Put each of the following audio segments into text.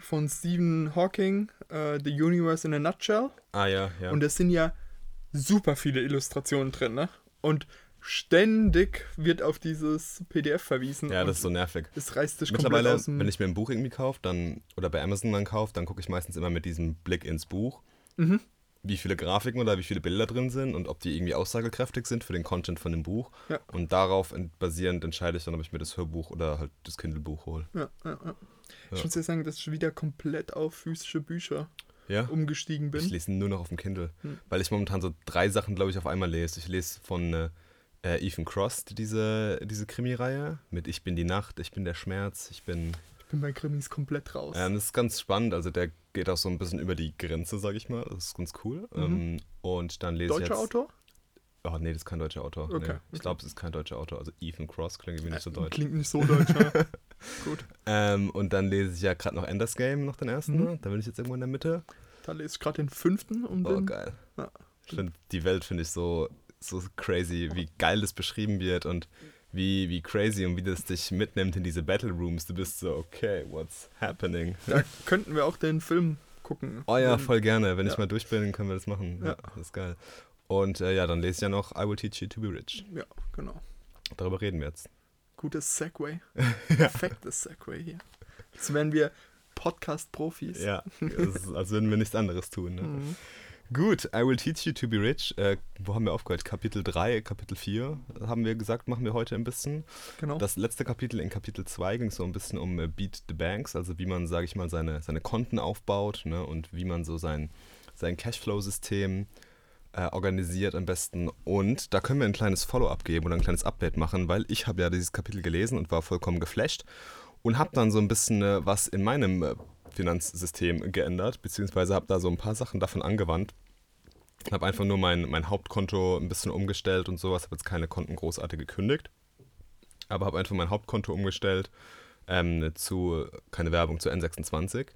von Stephen Hawking, äh, The Universe in a Nutshell. Ah ja, ja. Und es sind ja super viele Illustrationen drin, ne? Und ständig wird auf dieses PDF verwiesen. ja, das ist so nervig. es reißt dich komplett Mittlerweile, aus dem... wenn ich mir ein Buch irgendwie kaufe, dann oder bei Amazon dann kaufe, dann gucke ich meistens immer mit diesem Blick ins Buch, Mhm. wie viele Grafiken oder wie viele Bilder drin sind und ob die irgendwie aussagekräftig sind für den Content von dem Buch. Ja. Und darauf basierend entscheide ich dann, ob ich mir das Hörbuch oder halt das Kindle-Buch hole. ja, ja, ja. Ich Ja. muss dir sagen, dass ich wieder komplett auf physische Bücher Ja. umgestiegen bin. Ich lese nur noch auf dem Kindle, Hm. weil ich momentan so drei Sachen, glaube ich, auf einmal lese. Ich lese von äh, äh, Ethan Cross diese, diese Krimi-Reihe mit Ich bin die Nacht, ich bin der Schmerz, ich bin Ich bin bei Krimis komplett raus. Ähm, das ist ganz spannend. Also der geht auch so ein bisschen über die Grenze, sag ich mal. Das ist ganz cool. Mhm. Ähm, und dann lese ich Deutscher jetzt... Autor? Oh nee, das ist kein deutscher Autor. Okay, Nee. okay. Ich glaube, es ist kein deutscher Autor. Also Ethan Cross klingt irgendwie nicht so Äh, deutsch. Klingt nicht so deutsch, ja. Gut, Ähm, und dann lese ich ja gerade noch Enders Game, noch den ersten. Mhm. Ne? Da bin ich jetzt irgendwo in der Mitte. da lese ich gerade den fünften und Oh, geil. Ja. Ich finde, die Welt finde ich so, so crazy, wie geil das beschrieben wird und wie, wie crazy und wie das dich mitnimmt in diese Battle Rooms. Du bist so, okay, what's happening? Da könnten wir auch den Film gucken. Oh ja, voll gerne. Wenn ich Ja. mal durch bin, können wir das machen. Ja, Ja. das ist geil. Und äh, ja, dann lese ich ja noch I Will Teach You to Be Rich. Ja, genau. Darüber reden wir jetzt. Gutes Segway. Perfektes Segway hier. Jetzt wären wir Podcast-Profis. Ja, als würden wir nichts anderes tun. Ne? Mhm. Gut, I Will Teach You to Be Rich. Äh, wo haben wir aufgehört? Kapitel 3, Kapitel 4 haben wir gesagt, machen wir heute ein bisschen. Genau. Das letzte Kapitel in Kapitel 2 ging so ein bisschen um äh, Beat the Banks, also wie man, sage ich mal, seine, seine Konten aufbaut ne, und wie man so sein, sein Cashflow-System äh, organisiert am besten. Und da können wir ein kleines Follow-up geben oder ein kleines Update machen, weil ich habe ja dieses Kapitel gelesen und war vollkommen geflasht und habe dann so ein bisschen äh, was in meinem äh, Finanzsystem geändert, beziehungsweise habe da so ein paar Sachen davon angewandt. Habe einfach nur mein, mein Hauptkonto ein bisschen umgestellt und sowas, habe jetzt keine Konten großartig gekündigt aber habe einfach mein Hauptkonto umgestellt ähm, zu, keine Werbung, zu N26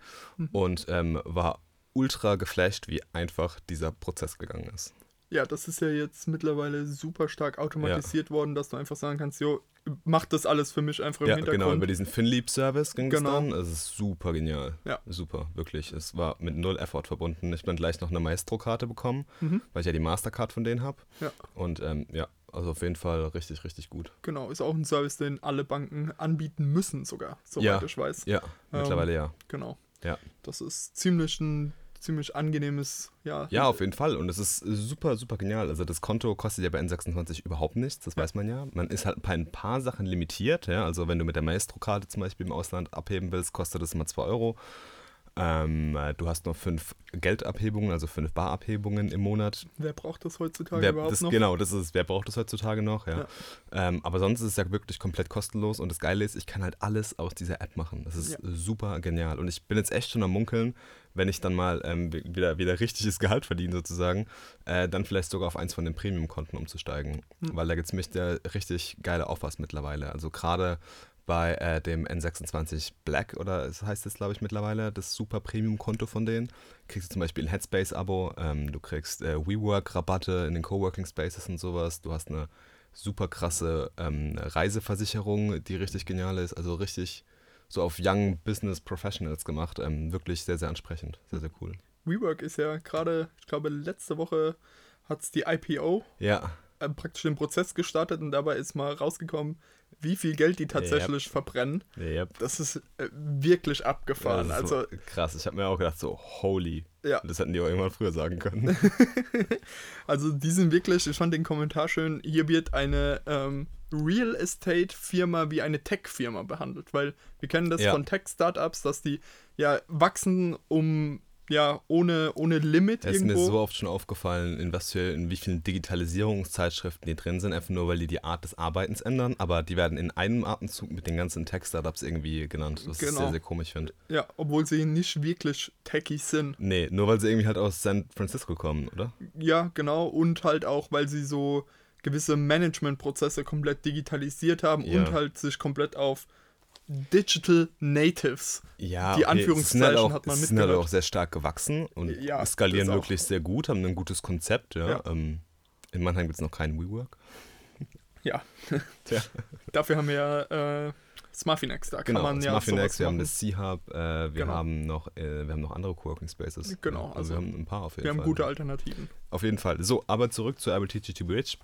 und ähm, war ultra geflasht, wie einfach dieser Prozess gegangen ist. Ja, das ist ja jetzt mittlerweile super stark automatisiert worden, dass du einfach sagen kannst, jo, mach das alles für mich einfach im Ja, Hintergrund. genau, über diesen FinLeap-Service ging Genau. es dann. Es ist super genial. Ja. Super, wirklich. Es war mit null Effort verbunden. Ich bin gleich noch eine Maestro-Karte bekommen, Mhm. weil ich ja die Mastercard von denen habe. Ja. Und ähm, ja, also auf jeden Fall richtig, richtig gut. Genau, ist auch ein Service, den alle Banken anbieten müssen sogar, soweit Ja. ich weiß. Ja, Ähm, mittlerweile ja. Genau. Ja. Das ist ziemlich ein ziemlich angenehmes, ja. Ja, auf jeden Fall. Und es ist super, super genial. Also das Konto kostet ja bei N26 überhaupt nichts, das weiß man ja. Man ist halt bei ein paar Sachen limitiert. Ja? Also wenn du mit der Maestro-Karte zum Beispiel im Ausland abheben willst, kostet das immer 2 Euro. Ähm, äh, du hast noch fünf Geldabhebungen, also fünf Barabhebungen im Monat. Wer braucht das heutzutage Wer, überhaupt das, noch? Genau, das ist, wer braucht das heutzutage noch? Ja. Ja. Ähm, aber sonst ist es ja wirklich komplett kostenlos und das Geile ist, ich kann halt alles aus dieser App machen. Das ist Ja. super genial. Und ich bin jetzt echt schon am Munkeln, wenn ich dann mal ähm, wieder, wieder richtiges Gehalt verdiene sozusagen, äh, dann vielleicht sogar auf eins von den Premium-Konten umzusteigen. Hm. Weil da gibt es mich der richtig geile Offers mittlerweile. Also gerade bei äh, dem N26 Black oder es heißt es glaube ich mittlerweile, das super Premium-Konto von denen, kriegst du zum Beispiel ein Headspace-Abo, ähm, du kriegst äh, WeWork-Rabatte in den Coworking Spaces und sowas, du hast eine super krasse ähm, Reiseversicherung, die richtig genial ist, also richtig so auf Young Business Professionals gemacht, ähm, wirklich sehr, sehr ansprechend, sehr, sehr cool. WeWork ist ja gerade, ich glaube, letzte Woche hat es die IPO Ja, äh, praktisch den Prozess gestartet und dabei ist mal rausgekommen, wie viel Geld die tatsächlich verbrennen. yep. Das ist äh, wirklich abgefahren. ist also, so krass. Ich habe mir auch gedacht, so, holy. ja. Das hätten die auch irgendwann früher sagen können. Also die sind wirklich, ich fand den Kommentar schön, hier wird eine ähm, Real Estate Firma wie eine Tech Firma behandelt, weil wir kennen das Ja. von Tech Startups, dass die ja wachsen um ja ohne ohne Limit Es ist mir irgendwo. so oft schon aufgefallen, in was für, in wie vielen Digitalisierungszeitschriften die drin sind, einfach nur, weil die die Art des Arbeitens ändern, aber die werden in einem Atemzug mit den ganzen Tech-Startups irgendwie genannt, was ich Genau. sehr, sehr komisch finde. ja, obwohl sie nicht wirklich techy sind. Nee, nur weil sie irgendwie halt aus San Francisco kommen, oder? Ja, genau und halt auch, weil sie so gewisse Managementprozesse komplett digitalisiert haben Ja. und halt sich komplett auf Digital Natives Ja, Die okay, sie Anführungszeichen halt auch, hat man sie sind halt auch sehr stark gewachsen und Ja, skalieren wirklich sehr gut, haben ein gutes Konzept, ja. Ja. Ähm, in Mannheim gibt es noch keinen WeWork. Ja, dafür haben wir ja äh, Smarfinex, da genau, kann man ja Smarfinex, sowas wir haben das C-Hub, äh, wir, Genau. haben noch, äh, wir haben noch andere Coworking Spaces. Genau, also, also wir haben ein paar auf jeden Wir haben Fall. gute Alternativen. Auf jeden Fall. So, aber zurück zu RBTGT Bridge.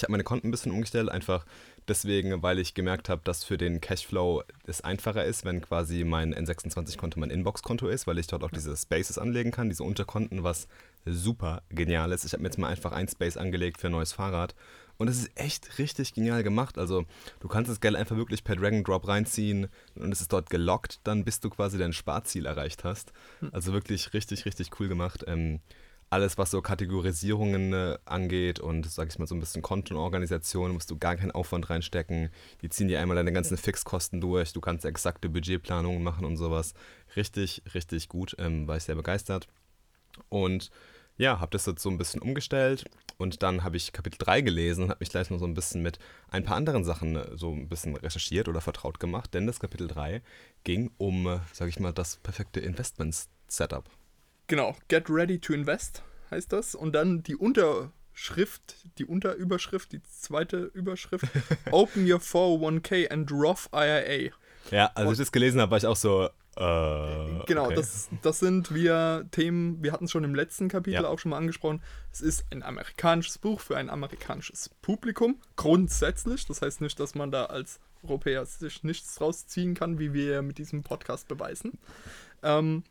Ich habe meine Konten ein bisschen umgestellt, einfach deswegen, weil ich gemerkt habe, dass für den Cashflow es einfacher ist, wenn quasi mein N26-Konto mein Inbox-Konto ist, weil ich dort auch diese Spaces anlegen kann, diese Unterkonten, was super genial ist. Ich habe mir jetzt mal einfach ein Space angelegt für ein neues Fahrrad und es ist echt richtig genial gemacht. Also du kannst das Geld einfach wirklich per Drag and Drop reinziehen und es ist dort gelockt, dann bis du quasi dein Sparziel erreicht hast. Also wirklich richtig, richtig cool gemacht. Ähm, alles, was so Kategorisierungen äh, angeht und, sag ich mal, so ein bisschen Kontenorganisation, musst du gar keinen Aufwand reinstecken. Die ziehen dir einmal deine ganzen Fixkosten durch. Du kannst exakte Budgetplanungen machen und sowas. Richtig, richtig gut. Ähm, war ich sehr begeistert. Und ja, habe das jetzt so ein bisschen umgestellt und dann habe ich Kapitel 3 gelesen und habe mich gleich noch so ein bisschen mit ein paar anderen Sachen äh, so ein bisschen recherchiert oder vertraut gemacht, denn das Kapitel 3 ging um, äh, sag ich mal, das perfekte Investments-Setup. Genau, Get Ready to Invest heißt das. Und dann die Unterschrift, die Unterüberschrift, die zweite Überschrift, Open Your 401k and Roth IRA. Ja, als ich das gelesen habe, war ich auch so, äh, Genau, okay. das, das sind wir Themen, wir hatten es schon im letzten Kapitel Ja. auch schon mal angesprochen. Es ist ein amerikanisches Buch für ein amerikanisches Publikum, grundsätzlich. Das heißt nicht, dass man da als Europäer sich nichts rausziehen kann, wie wir mit diesem Podcast beweisen. Ähm,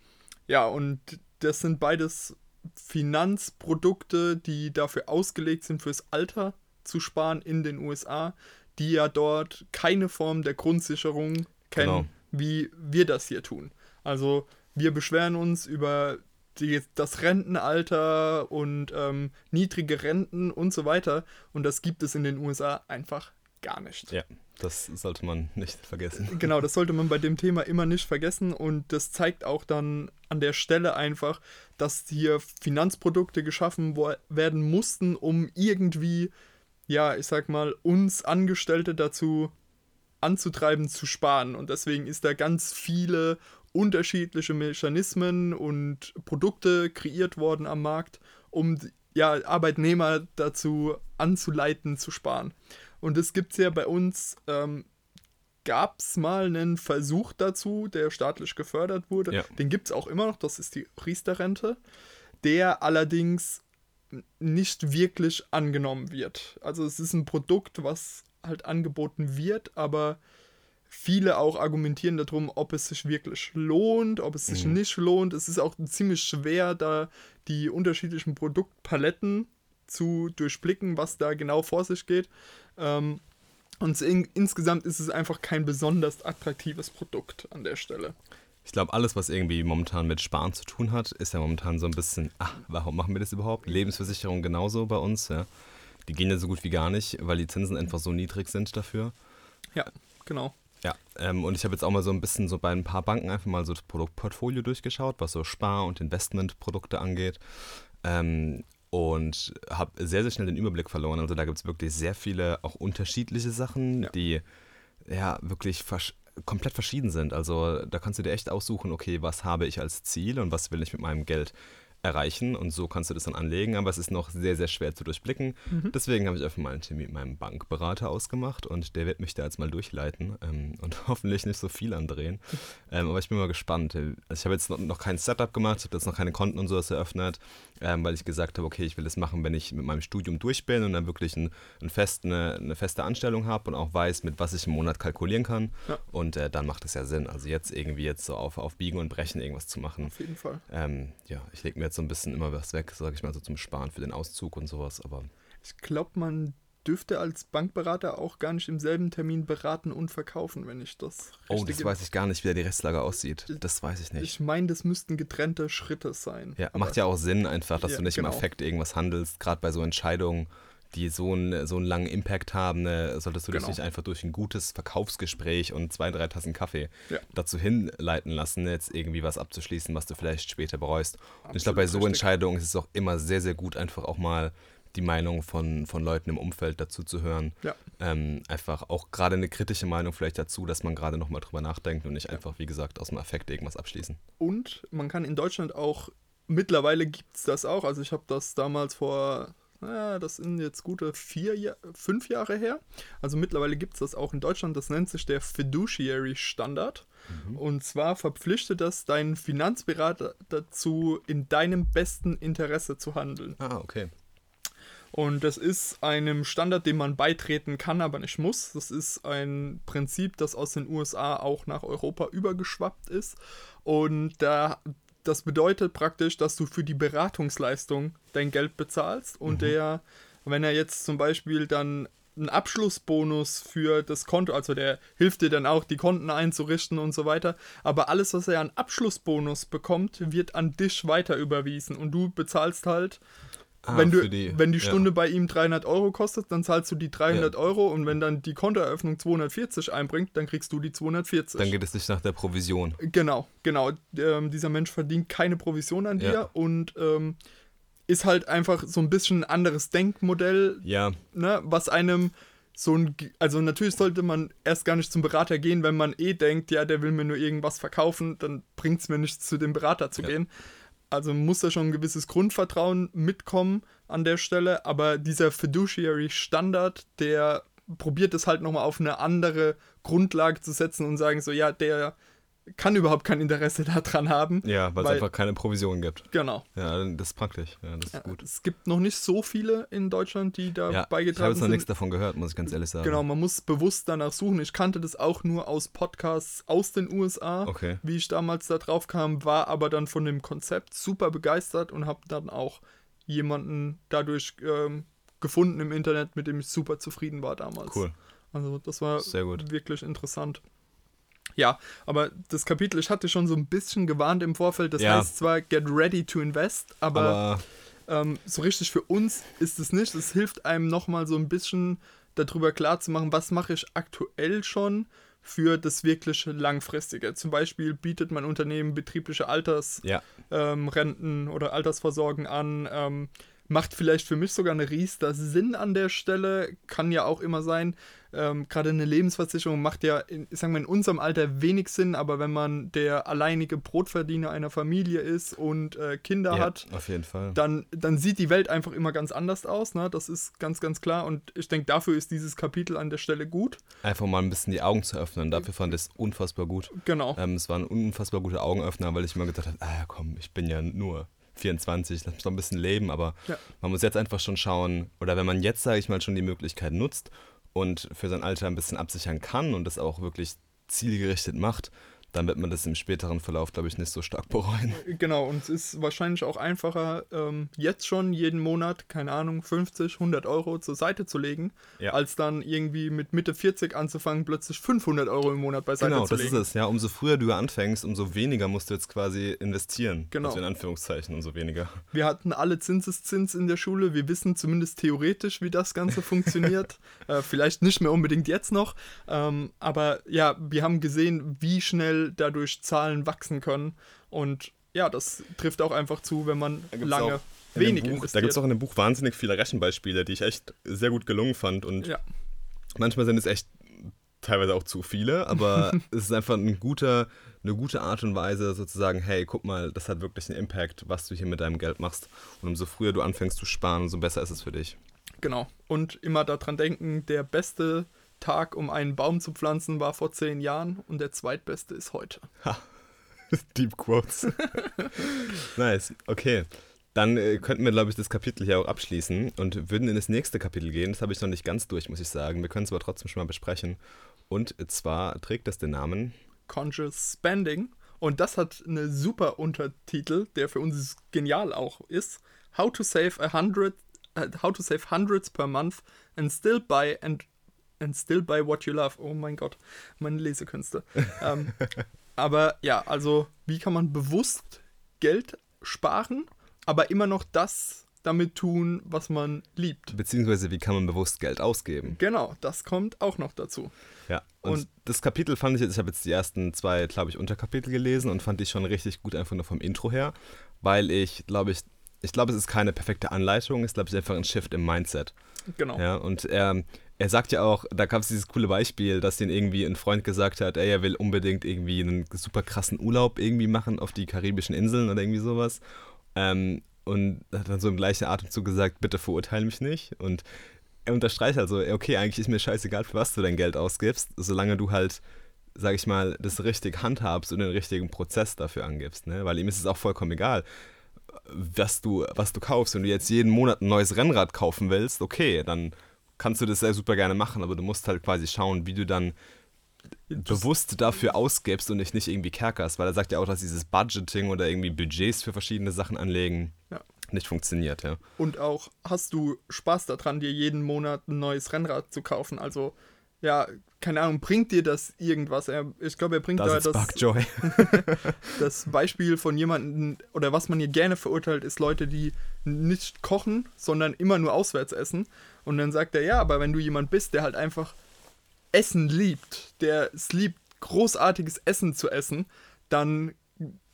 ja, und das sind beides Finanzprodukte, die dafür ausgelegt sind, fürs Alter zu sparen in den USA, die ja dort keine Form der Grundsicherung kennen, Genau. wie wir das hier tun. Also wir beschweren uns über die, das Rentenalter und ähm, niedrige Renten und so weiter. Und das gibt es in den USA einfach gar nicht. Ja, das sollte man nicht vergessen. Genau, das sollte man bei dem Thema immer nicht vergessen und das zeigt auch dann an der Stelle einfach, dass hier Finanzprodukte geschaffen werden mussten, um irgendwie, ja, ich sag mal, uns Angestellte dazu anzutreiben, zu sparen. Und deswegen ist da ganz viele unterschiedliche Mechanismen und Produkte kreiert worden am Markt, um ja, Arbeitnehmer dazu anzuleiten, zu sparen. Und das gibt es ja bei uns, ähm, gab es mal einen Versuch dazu, der staatlich gefördert wurde. Ja. Den gibt es auch immer noch, das ist die Riester-Rente, der allerdings nicht wirklich angenommen wird. Also es ist ein Produkt, was halt angeboten wird, aber viele auch argumentieren darum, ob es sich wirklich lohnt, ob es sich Mhm. nicht lohnt. Es ist auch ziemlich schwer, da die unterschiedlichen Produktpaletten zu durchblicken, was da genau vor sich geht. Ähm, und in, insgesamt ist es einfach kein besonders attraktives Produkt an der Stelle. Ich glaube, alles, was irgendwie momentan mit Sparen zu tun hat, ist ja momentan so ein bisschen, ach, warum machen wir das überhaupt? Lebensversicherung genauso bei uns, ja. Die gehen ja so gut wie gar nicht, weil die Zinsen einfach so niedrig sind dafür. Ja, genau. Ja, ähm, und ich habe jetzt auch mal so ein bisschen so bei ein paar Banken einfach mal so das Produktportfolio durchgeschaut, was so Spar- und Investmentprodukte angeht. Ähm, und habe sehr, sehr schnell den Überblick verloren. Also da gibt es wirklich sehr viele auch unterschiedliche Sachen, Ja. die ja wirklich versch komplett verschieden sind. Also da kannst du dir echt aussuchen, okay, was habe ich als Ziel und was will ich mit meinem Geld erreichen und so kannst du das dann anlegen, aber es ist noch sehr, sehr schwer zu durchblicken. Deswegen habe ich einfach mal einen Termin mit meinem Bankberater ausgemacht und der wird mich da jetzt mal durchleiten ähm, und hoffentlich nicht so viel andrehen. Ähm, aber ich bin mal gespannt. Also ich habe jetzt noch, noch kein Setup gemacht, ich habe jetzt noch keine Konten und sowas eröffnet, ähm, weil ich gesagt habe, okay, ich will das machen, wenn ich mit meinem Studium durch bin und dann wirklich ein, ein fest, eine, eine feste Anstellung habe und auch weiß, mit was ich im Monat kalkulieren kann. Ja. Und äh, dann macht es ja Sinn. Also jetzt irgendwie jetzt so auf, auf Biegen und Brechen irgendwas zu machen. Auf jeden Fall. Ähm, ja, ich lege mir jetzt so ein bisschen immer was weg, sage ich mal, so zum Sparen für den Auszug und sowas, aber Ich glaube, man dürfte als Bankberater auch gar nicht im selben Termin beraten und verkaufen, wenn ich das oh, richtig das weiß ich gar nicht, wie da die Rechtslage aussieht. Das weiß ich nicht. Ich meine, das müssten getrennte Schritte sein. Ja, macht ja auch Sinn einfach, dass Ja, du nicht genau. im Affekt irgendwas handelst, gerade bei so Entscheidungen, die so einen, so einen langen Impact haben, ne, solltest du dich Genau. nicht einfach durch ein gutes Verkaufsgespräch und zwei, drei Tassen Kaffee Ja. dazu hinleiten lassen, jetzt irgendwie was abzuschließen, was du vielleicht später bereust. Und ich glaube, bei so Absolut richtig. Entscheidungen ist es auch immer sehr, sehr gut, einfach auch mal die Meinung von, von Leuten im Umfeld dazu zu hören. Ja. Ähm, einfach auch gerade eine kritische Meinung vielleicht dazu, dass man gerade nochmal drüber nachdenkt und nicht einfach, wie gesagt, aus dem Affekt irgendwas abschließen. Und man kann in Deutschland auch, mittlerweile gibt es das auch, also ich habe das damals vor ja, das sind jetzt gute vier, fünf Jahre her. Also mittlerweile gibt es das auch in Deutschland. Das nennt sich der Fiduciary Standard. Mhm. Und zwar verpflichtet das deinen Finanzberater dazu, in deinem besten Interesse zu handeln. Ah, okay. Und das ist einem Standard, dem man beitreten kann, aber nicht muss. Das ist ein Prinzip, das aus den USA auch nach Europa übergeschwappt ist. Und da, das bedeutet praktisch, dass du für die Beratungsleistung dein Geld bezahlst und mhm. der, wenn er jetzt zum Beispiel dann einen Abschlussbonus für das Konto, also der hilft dir dann auch, die Konten einzurichten und so weiter. Aber alles, was er an Abschlussbonus bekommt, wird an dich weiter überwiesen und du bezahlst halt Ah, wenn, du, die, wenn die Stunde ja. bei ihm 300 Euro kostet, dann zahlst du die 300 ja. Euro und wenn dann die Kontoeröffnung 240 einbringt, dann kriegst du die 240. Dann geht es nicht nach der Provision. Genau, genau. Ähm, dieser Mensch verdient keine Provision an dir ja. und ähm, ist halt einfach so ein bisschen ein anderes Denkmodell, ja. ne, was einem so ein, also natürlich sollte man erst gar nicht zum Berater gehen, wenn man eh denkt, ja, der will mir nur irgendwas verkaufen, dann bringt es mir nichts, zu dem Berater zu gehen also muss da schon ein gewisses Grundvertrauen mitkommen an der Stelle, aber dieser Fiduciary Standard, der probiert es halt nochmal auf eine andere Grundlage zu setzen und sagen so, ja, der kann überhaupt kein Interesse daran haben. Ja, weil es einfach keine Provision gibt. Genau. Ja, das ist praktisch. Ja, das ist ja, gut. Es gibt noch nicht so viele in Deutschland, die da ja, beigetragen sind. Ich habe jetzt noch nichts davon gehört, muss ich ganz ehrlich sagen. Genau, man muss bewusst danach suchen. Ich kannte das auch nur aus Podcasts aus den USA, okay. wie ich damals da drauf kam, war aber dann von dem Konzept super begeistert und habe dann auch jemanden dadurch ähm, gefunden im Internet, mit dem ich super zufrieden war damals. Cool. Also das war wirklich interessant. Ja, aber das Kapitel, ich hatte schon so ein bisschen gewarnt im Vorfeld, das ja. heißt zwar Get Ready to Invest, aber, aber ähm, so richtig für uns ist es nicht. Es hilft einem nochmal so ein bisschen darüber klarzumachen, was mache ich aktuell schon für das wirklich langfristige. Zum Beispiel bietet mein Unternehmen betriebliche Altersrenten ja. ähm, oder Altersvorsorgen an. Ähm, macht vielleicht für mich sogar eine Riester Sinn an der Stelle. Kann ja auch immer sein, ähm, gerade eine Lebensversicherung macht ja, in, sagen wir, in unserem Alter wenig Sinn, aber wenn man der alleinige Brotverdiener einer Familie ist und äh, Kinder ja, hat. Dann, dann sieht die Welt einfach immer ganz anders aus. Ne? Das ist ganz, ganz klar. Und ich denke, dafür ist dieses Kapitel an der Stelle gut. Einfach mal ein bisschen die Augen zu öffnen. Dafür fand ich es unfassbar gut. Genau. Ähm, es waren unfassbar gute Augenöffner, weil ich immer gedacht habe, ah komm, ich bin ja nur 24, lass mich noch ein bisschen leben, aber ja. man muss jetzt einfach schon schauen, oder wenn man jetzt, sage ich mal, schon die Möglichkeit nutzt und für sein Alter ein bisschen absichern kann und das auch wirklich zielgerichtet macht, dann wird man das im späteren Verlauf, glaube ich, nicht so stark bereuen. Genau, und es ist wahrscheinlich auch einfacher, ähm, jetzt schon jeden Monat, keine Ahnung, 50, 100 Euro zur Seite zu legen, ja. als dann irgendwie mit Mitte 40 anzufangen, plötzlich 500 Euro im Monat beiseite genau, zu legen. Genau, das ist es. Ja, umso früher du anfängst, umso weniger musst du jetzt quasi investieren. Genau. Also in Anführungszeichen, umso weniger. Wir hatten alle Zinseszins in der Schule. Wir wissen zumindest theoretisch, wie das Ganze funktioniert. äh, vielleicht nicht mehr unbedingt jetzt noch. Ähm, aber ja, wir haben gesehen, wie schnell dadurch Zahlen wachsen können. Und ja, das trifft auch einfach zu, wenn man lange wenig Buch, investiert. Da gibt es auch in dem Buch wahnsinnig viele Rechenbeispiele, die ich echt sehr gut gelungen fand. Und ja. manchmal sind es echt teilweise auch zu viele, aber es ist einfach ein guter, eine gute Art und Weise, sozusagen, hey, guck mal, das hat wirklich einen Impact, was du hier mit deinem Geld machst. Und umso früher du anfängst zu sparen, umso besser ist es für dich. Genau. Und immer daran denken, der beste Tag, um einen Baum zu pflanzen, war vor zehn Jahren und der zweitbeste ist heute. Ha. Deep Quotes. nice. Okay. Dann äh, könnten wir, glaube ich, das Kapitel hier auch abschließen und würden in das nächste Kapitel gehen. Das habe ich noch nicht ganz durch, muss ich sagen. Wir können es aber trotzdem schon mal besprechen. Und zwar trägt das den Namen Conscious Spending. Und das hat einen super Untertitel, der für uns genial auch ist. How to save a hundred, uh, how to save hundreds per month and still buy and and still buy what you love. Oh mein Gott, meine Lesekünste. ähm, aber ja, also wie kann man bewusst Geld sparen, aber immer noch das damit tun, was man liebt. Beziehungsweise wie kann man bewusst Geld ausgeben. Genau, das kommt auch noch dazu. Ja, und, und das Kapitel fand ich jetzt, ich habe jetzt die ersten zwei, glaube ich, Unterkapitel gelesen und fand ich schon richtig gut einfach nur vom Intro her, weil ich, glaube ich, ich glaube, es ist keine perfekte Anleitung, es ist, glaube ich, einfach ein Shift im Mindset. Genau. Ja, und er, er sagt ja auch, da gab es dieses coole Beispiel, dass den irgendwie ein Freund gesagt hat, ey, er will unbedingt irgendwie einen super krassen Urlaub irgendwie machen auf die karibischen Inseln oder irgendwie sowas. Ähm, und hat dann so im gleichen Atemzug gesagt, bitte verurteile mich nicht. Und er unterstreicht also, okay, eigentlich ist mir scheißegal, für was du dein Geld ausgibst, solange du halt, sag ich mal, das richtig handhabst und den richtigen Prozess dafür angibst. Ne? Weil ihm ist es auch vollkommen egal, was du, was du kaufst. Wenn du jetzt jeden Monat ein neues Rennrad kaufen willst, okay, dann kannst du das sehr super gerne machen, aber du musst halt quasi schauen, wie du dann bewusst dafür ausgibst und dich nicht irgendwie kerkerst, weil er sagt ja auch, dass dieses Budgeting oder irgendwie Budgets für verschiedene Sachen anlegen ja. nicht funktioniert, ja. Und auch hast du Spaß daran, dir jeden Monat ein neues Rennrad zu kaufen? Also, ja, keine Ahnung, bringt dir das irgendwas? Ich glaube, er bringt das da das, Joy. das Beispiel von jemandem, oder was man hier gerne verurteilt, ist Leute, die nicht kochen, sondern immer nur auswärts essen. Und dann sagt er, ja, aber wenn du jemand bist, der halt einfach Essen liebt, der es liebt, großartiges Essen zu essen, dann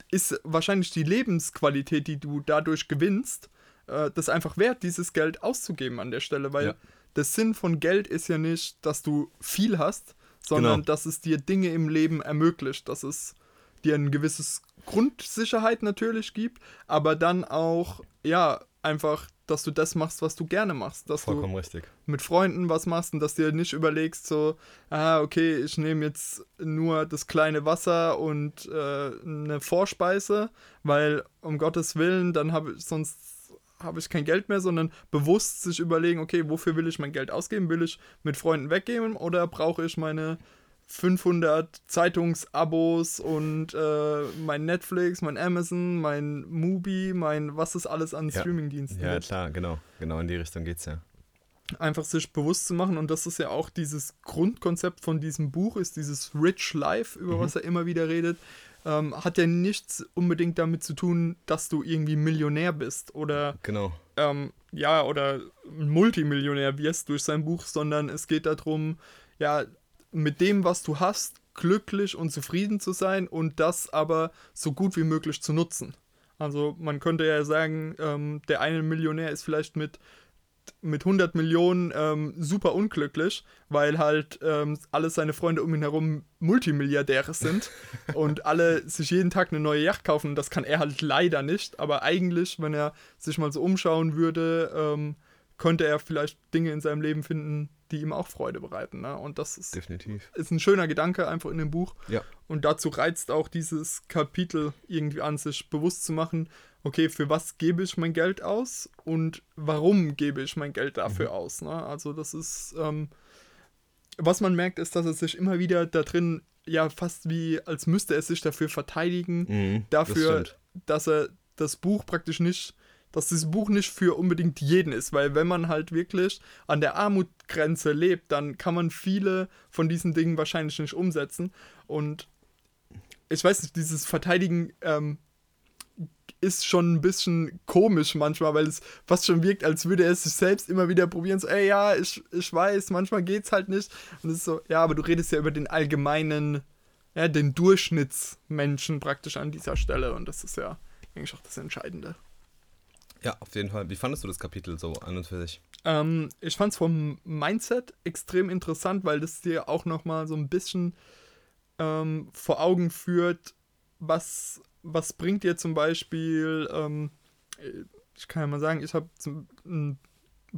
ist wahrscheinlich die Lebensqualität, die du dadurch gewinnst, äh, das einfach wert, dieses Geld auszugeben an der Stelle, weil ja. der Sinn von Geld ist ja nicht, dass du viel hast, sondern genau. dass es dir Dinge im Leben ermöglicht, dass es dir ein gewisses Grundsicherheit natürlich gibt, aber dann auch, ja, einfach dass du das machst, was du gerne machst. Dass Vollkommen du richtig. mit Freunden was machst und dass du dir nicht überlegst, so, ah, okay, ich nehme jetzt nur das kleine Wasser und äh, eine Vorspeise, weil um Gottes Willen, dann habe ich sonst habe ich kein Geld mehr, sondern bewusst sich überlegen, okay, wofür will ich mein Geld ausgeben? Will ich mit Freunden weggehen oder brauche ich meine 500 Zeitungsabos und äh, mein Netflix, mein Amazon, mein Mubi, mein was es alles an ja. Streamingdiensten Ja, gibt. klar, genau. Genau in die Richtung geht's ja. Einfach sich bewusst zu machen und das ist ja auch dieses Grundkonzept von diesem Buch, ist dieses Rich Life, über mhm. was er immer wieder redet, ähm, hat ja nichts unbedingt damit zu tun, dass du irgendwie Millionär bist oder genau. Ähm, ja, oder Multimillionär wirst durch sein Buch, sondern es geht darum, ja, mit dem, was du hast, glücklich und zufrieden zu sein und das aber so gut wie möglich zu nutzen. Also man könnte ja sagen, ähm, der eine Millionär ist vielleicht mit, mit 100 Millionen ähm, super unglücklich, weil halt ähm, alle seine Freunde um ihn herum Multimilliardäre sind und alle sich jeden Tag eine neue Yacht kaufen. Das kann er halt leider nicht, aber eigentlich, wenn er sich mal so umschauen würde, ähm, könnte er vielleicht Dinge in seinem Leben finden, die ihm auch Freude bereiten. Ne? Und das ist, Definitiv. ist ein schöner Gedanke einfach in dem Buch. Ja. Und dazu reizt auch dieses Kapitel irgendwie an, sich bewusst zu machen, okay, für was gebe ich mein Geld aus und warum gebe ich mein Geld dafür mhm. aus. Ne? Also das ist, ähm, was man merkt, ist, dass er sich immer wieder da drin, ja, fast wie, als müsste er sich dafür verteidigen, mhm, dafür, das dass er das Buch praktisch nicht dass dieses Buch nicht für unbedingt jeden ist, weil wenn man halt wirklich an der Armutgrenze lebt, dann kann man viele von diesen Dingen wahrscheinlich nicht umsetzen. Und ich weiß nicht, dieses Verteidigen ähm, ist schon ein bisschen komisch manchmal, weil es fast schon wirkt, als würde er es sich selbst immer wieder probieren. So, ey, ja, ich, ich weiß, manchmal geht's halt nicht. Und es ist so, ja, aber du redest ja über den allgemeinen, ja, den Durchschnittsmenschen praktisch an dieser Stelle. Und das ist ja eigentlich auch das Entscheidende. Ja, auf jeden Fall. Wie fandest du das Kapitel so an und für sich? Ähm, ich fand es vom Mindset extrem interessant, weil das dir auch nochmal so ein bisschen ähm, vor Augen führt, was, was bringt dir zum Beispiel, ähm, ich kann ja mal sagen, ich habe einen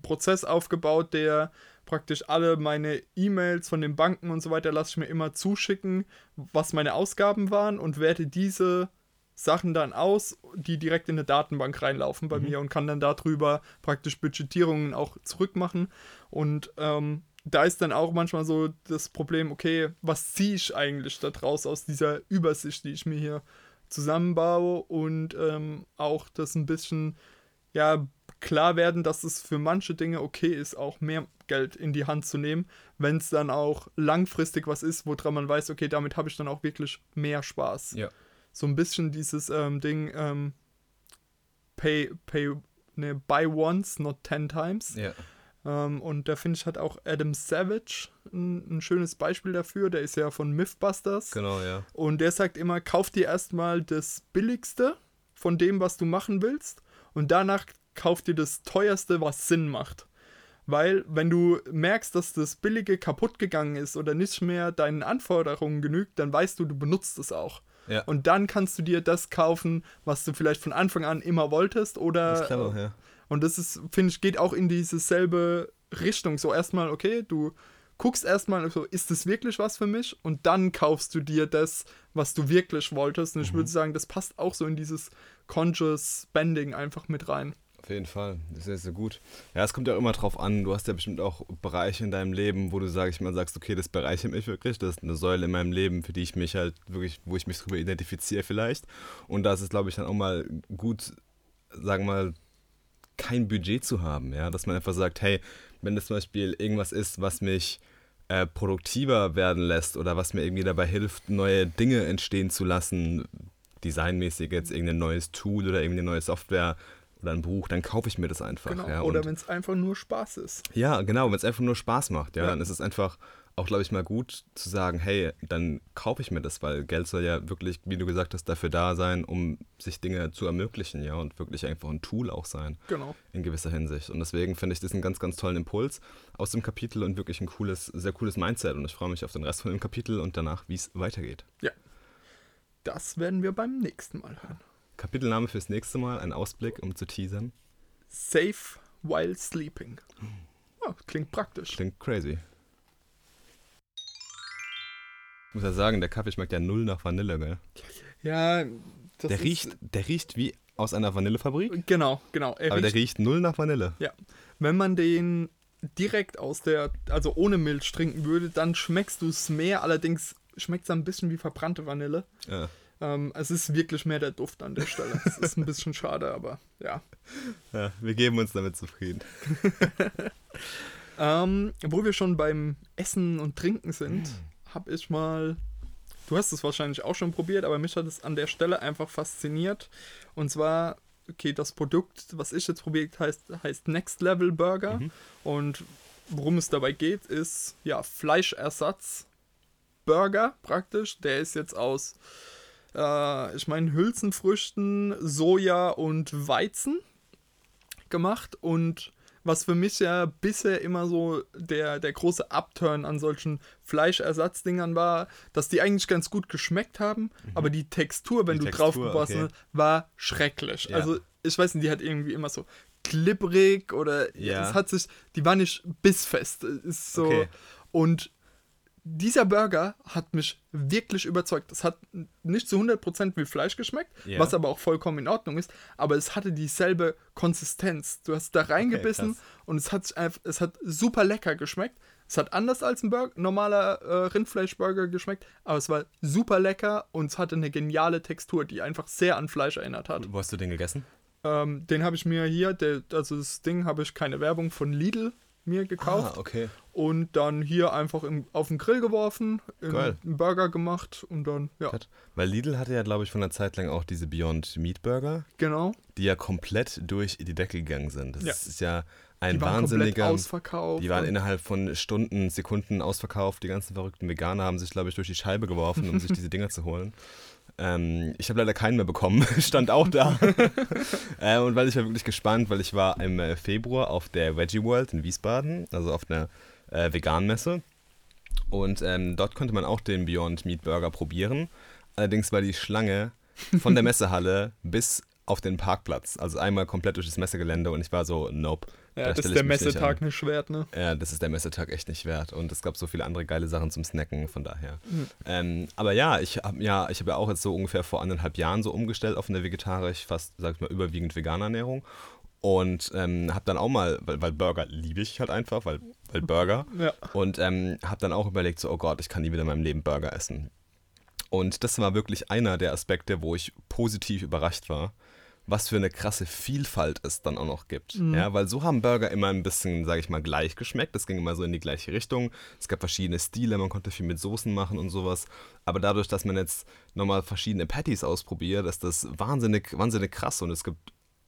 Prozess aufgebaut, der praktisch alle meine E-Mails von den Banken und so weiter lasse ich mir immer zuschicken, was meine Ausgaben waren und werte diese Sachen dann aus, die direkt in eine Datenbank reinlaufen bei mhm. mir und kann dann darüber praktisch Budgetierungen auch zurückmachen. Und ähm, da ist dann auch manchmal so das Problem, okay, was ziehe ich eigentlich da draus aus dieser Übersicht, die ich mir hier zusammenbaue und ähm, auch das ein bisschen, ja, klar werden, dass es für manche Dinge okay ist, auch mehr Geld in die Hand zu nehmen, wenn es dann auch langfristig was ist, woran man weiß, okay, damit habe ich dann auch wirklich mehr Spaß. Ja so ein bisschen dieses ähm, Ding, ähm, pay, pay, ne, buy once, not ten times. Ja. Ähm, und da finde ich halt auch Adam Savage ein, ein, schönes Beispiel dafür. Der ist ja von Mythbusters. Genau, ja. Und der sagt immer, kauf dir erstmal das Billigste von dem, was du machen willst. Und danach kauf dir das Teuerste, was Sinn macht. Weil, wenn du merkst, dass das Billige kaputt gegangen ist oder nicht mehr deinen Anforderungen genügt, dann weißt du, du benutzt es auch. Ja. Und dann kannst du dir das kaufen, was du vielleicht von Anfang an immer wolltest oder. Das ist clever, ja. Und das ist, finde ich, geht auch in diese selbe Richtung. So erstmal, okay, du guckst erstmal, so, ist das wirklich was für mich? Und dann kaufst du dir das, was du wirklich wolltest. Und ich Mhm. würde sagen, das passt auch so in dieses Conscious Spending einfach mit rein. Auf jeden Fall, das ist sehr, sehr gut. Ja, es kommt ja auch immer drauf an, du hast ja bestimmt auch Bereiche in deinem Leben, wo du, sag ich mal, sagst, okay, das bereichert mich wirklich, das ist eine Säule in meinem Leben, für die ich mich halt wirklich, wo ich mich drüber identifiziere vielleicht. Und da ist es, glaube ich, dann auch mal gut, sagen wir mal, kein Budget zu haben, ja, dass man einfach sagt, hey, wenn das zum Beispiel irgendwas ist, was mich äh, produktiver werden lässt oder was mir irgendwie dabei hilft, neue Dinge entstehen zu lassen, designmäßig jetzt irgendein neues Tool oder irgendeine neue Software oder ein Buch, dann kaufe ich mir das einfach. Genau. Ja, oder wenn es einfach nur Spaß ist. ja, genau, wenn es einfach nur Spaß macht, ja, Ja. dann ist es einfach auch, glaube ich, mal gut zu sagen, hey, dann kaufe ich mir das, weil Geld soll ja wirklich, wie du gesagt hast, dafür da sein, um sich Dinge zu ermöglichen, ja, und wirklich einfach ein Tool auch sein, Genau. in gewisser Hinsicht. Und deswegen finde ich das einen ganz, ganz tollen Impuls aus dem Kapitel und wirklich ein cooles, sehr cooles Mindset. Und ich freue mich auf den Rest von dem Kapitel und danach, wie es weitergeht. Das werden wir beim nächsten Mal hören. Kapitelname fürs nächste Mal, ein Ausblick, um zu teasern. Safe while sleeping. Ja, klingt praktisch. Klingt crazy. Ich muss ja sagen, der Kaffee schmeckt ja null nach Vanille, gell? Ja, das Der ist, riecht, der riecht wie aus einer Vanillefabrik, Genau, genau. Er aber der riecht, riecht null nach Vanille. wenn man den direkt aus der, also ohne Milch trinken würde, dann schmeckst du es mehr. Allerdings schmeckt es ein bisschen wie verbrannte Vanille. Ja. Ähm, es ist wirklich mehr der Duft an der Stelle. Es ist ein bisschen schade, aber ja. ja, wir geben uns damit zufrieden. Ähm, wo wir schon beim Essen und Trinken sind, habe ich mal. Du hast es wahrscheinlich auch schon probiert, aber mich hat es an der Stelle einfach fasziniert. Und zwar, okay, das Produkt, was ich jetzt probiert heißt, heißt Next Level Burger. Mhm. Und worum es dabei geht, ist ja Fleischersatz Burger praktisch. Der ist jetzt aus, äh, ich meine, Hülsenfrüchten, Soja und Weizen gemacht. Und was für mich ja bisher immer so der, der große Upturn an solchen Fleischersatzdingern war, dass die eigentlich ganz gut geschmeckt haben, aber die Textur, wenn Mhm. Die du Textur, drauf gebissen okay. hast, war schrecklich. Ja. Also ich weiß nicht, die hat irgendwie immer so klipprig oder Ja. es hat sich, die war nicht bissfest. Es Ist so Okay. und dieser Burger hat mich wirklich überzeugt. Es hat nicht zu 100% wie Fleisch geschmeckt, Ja. was aber auch vollkommen in Ordnung ist, aber es hatte dieselbe Konsistenz. Du hast da reingebissen krass. und es hat, es hat super lecker geschmeckt. Es hat anders als ein Burger, normaler äh, Rindfleischburger geschmeckt, aber es war super lecker und es hatte eine geniale Textur, die einfach sehr an Fleisch erinnert hat. Wo hast du den gegessen? Ähm, den habe ich mir hier, der, also das Ding habe ich keine Werbung von Lidl mir gekauft Ah, okay. und dann hier einfach im, auf den Grill geworfen, Geil. einen Burger gemacht und dann, ja. Weil Lidl hatte ja, glaube ich, von einer Zeit lang auch diese Beyond Meat Burger, genau. die ja komplett durch die Decke gegangen sind. Das Ja. ist ja ein Die waren wahnsinniger. ausverkauft. Die waren innerhalb von Stunden, Sekunden ausverkauft. Die ganzen verrückten Veganer haben sich, glaube ich, durch die Scheibe geworfen, um sich diese Dinger zu holen. Ähm, ich habe leider keinen mehr bekommen, stand auch da. äh, und weil ich war wirklich gespannt, weil ich war im äh, Februar auf der Veggie World in Wiesbaden, also auf einer äh, Vegan-Messe. Und ähm, dort konnte man auch den Beyond Meat Burger probieren. Allerdings war die Schlange von der Messehalle bis auf den Parkplatz. Also einmal komplett durch das Messegelände und ich war so, nope. Ja, da das ist der Messetag nicht wert, ne? Ja, das ist der Messetag echt nicht wert. Und es gab so viele andere geile Sachen zum Snacken, von daher. Mhm. Ähm, aber ja, ich habe ja, ich hab ja auch jetzt so ungefähr vor anderthalb Jahren so umgestellt auf eine vegetarisch, fast, sag ich mal, überwiegend vegane Ernährung. Und ähm, habe dann auch mal, weil, weil Burger liebe ich halt einfach, weil, weil Burger. Ja. Und ähm, habe dann auch überlegt, so, oh Gott, ich kann nie wieder in meinem Leben Burger essen. Und das war wirklich einer der Aspekte, wo ich positiv überrascht war, was für eine krasse Vielfalt es dann auch noch gibt. Mhm. Ja, weil so haben Burger immer ein bisschen, sage ich mal, gleich geschmeckt. Das ging immer so in die gleiche Richtung. Es gab verschiedene Stile, man konnte viel mit Soßen machen und sowas. Aber dadurch, dass man jetzt nochmal verschiedene Patties ausprobiert, ist das wahnsinnig, wahnsinnig krass. Und es gibt,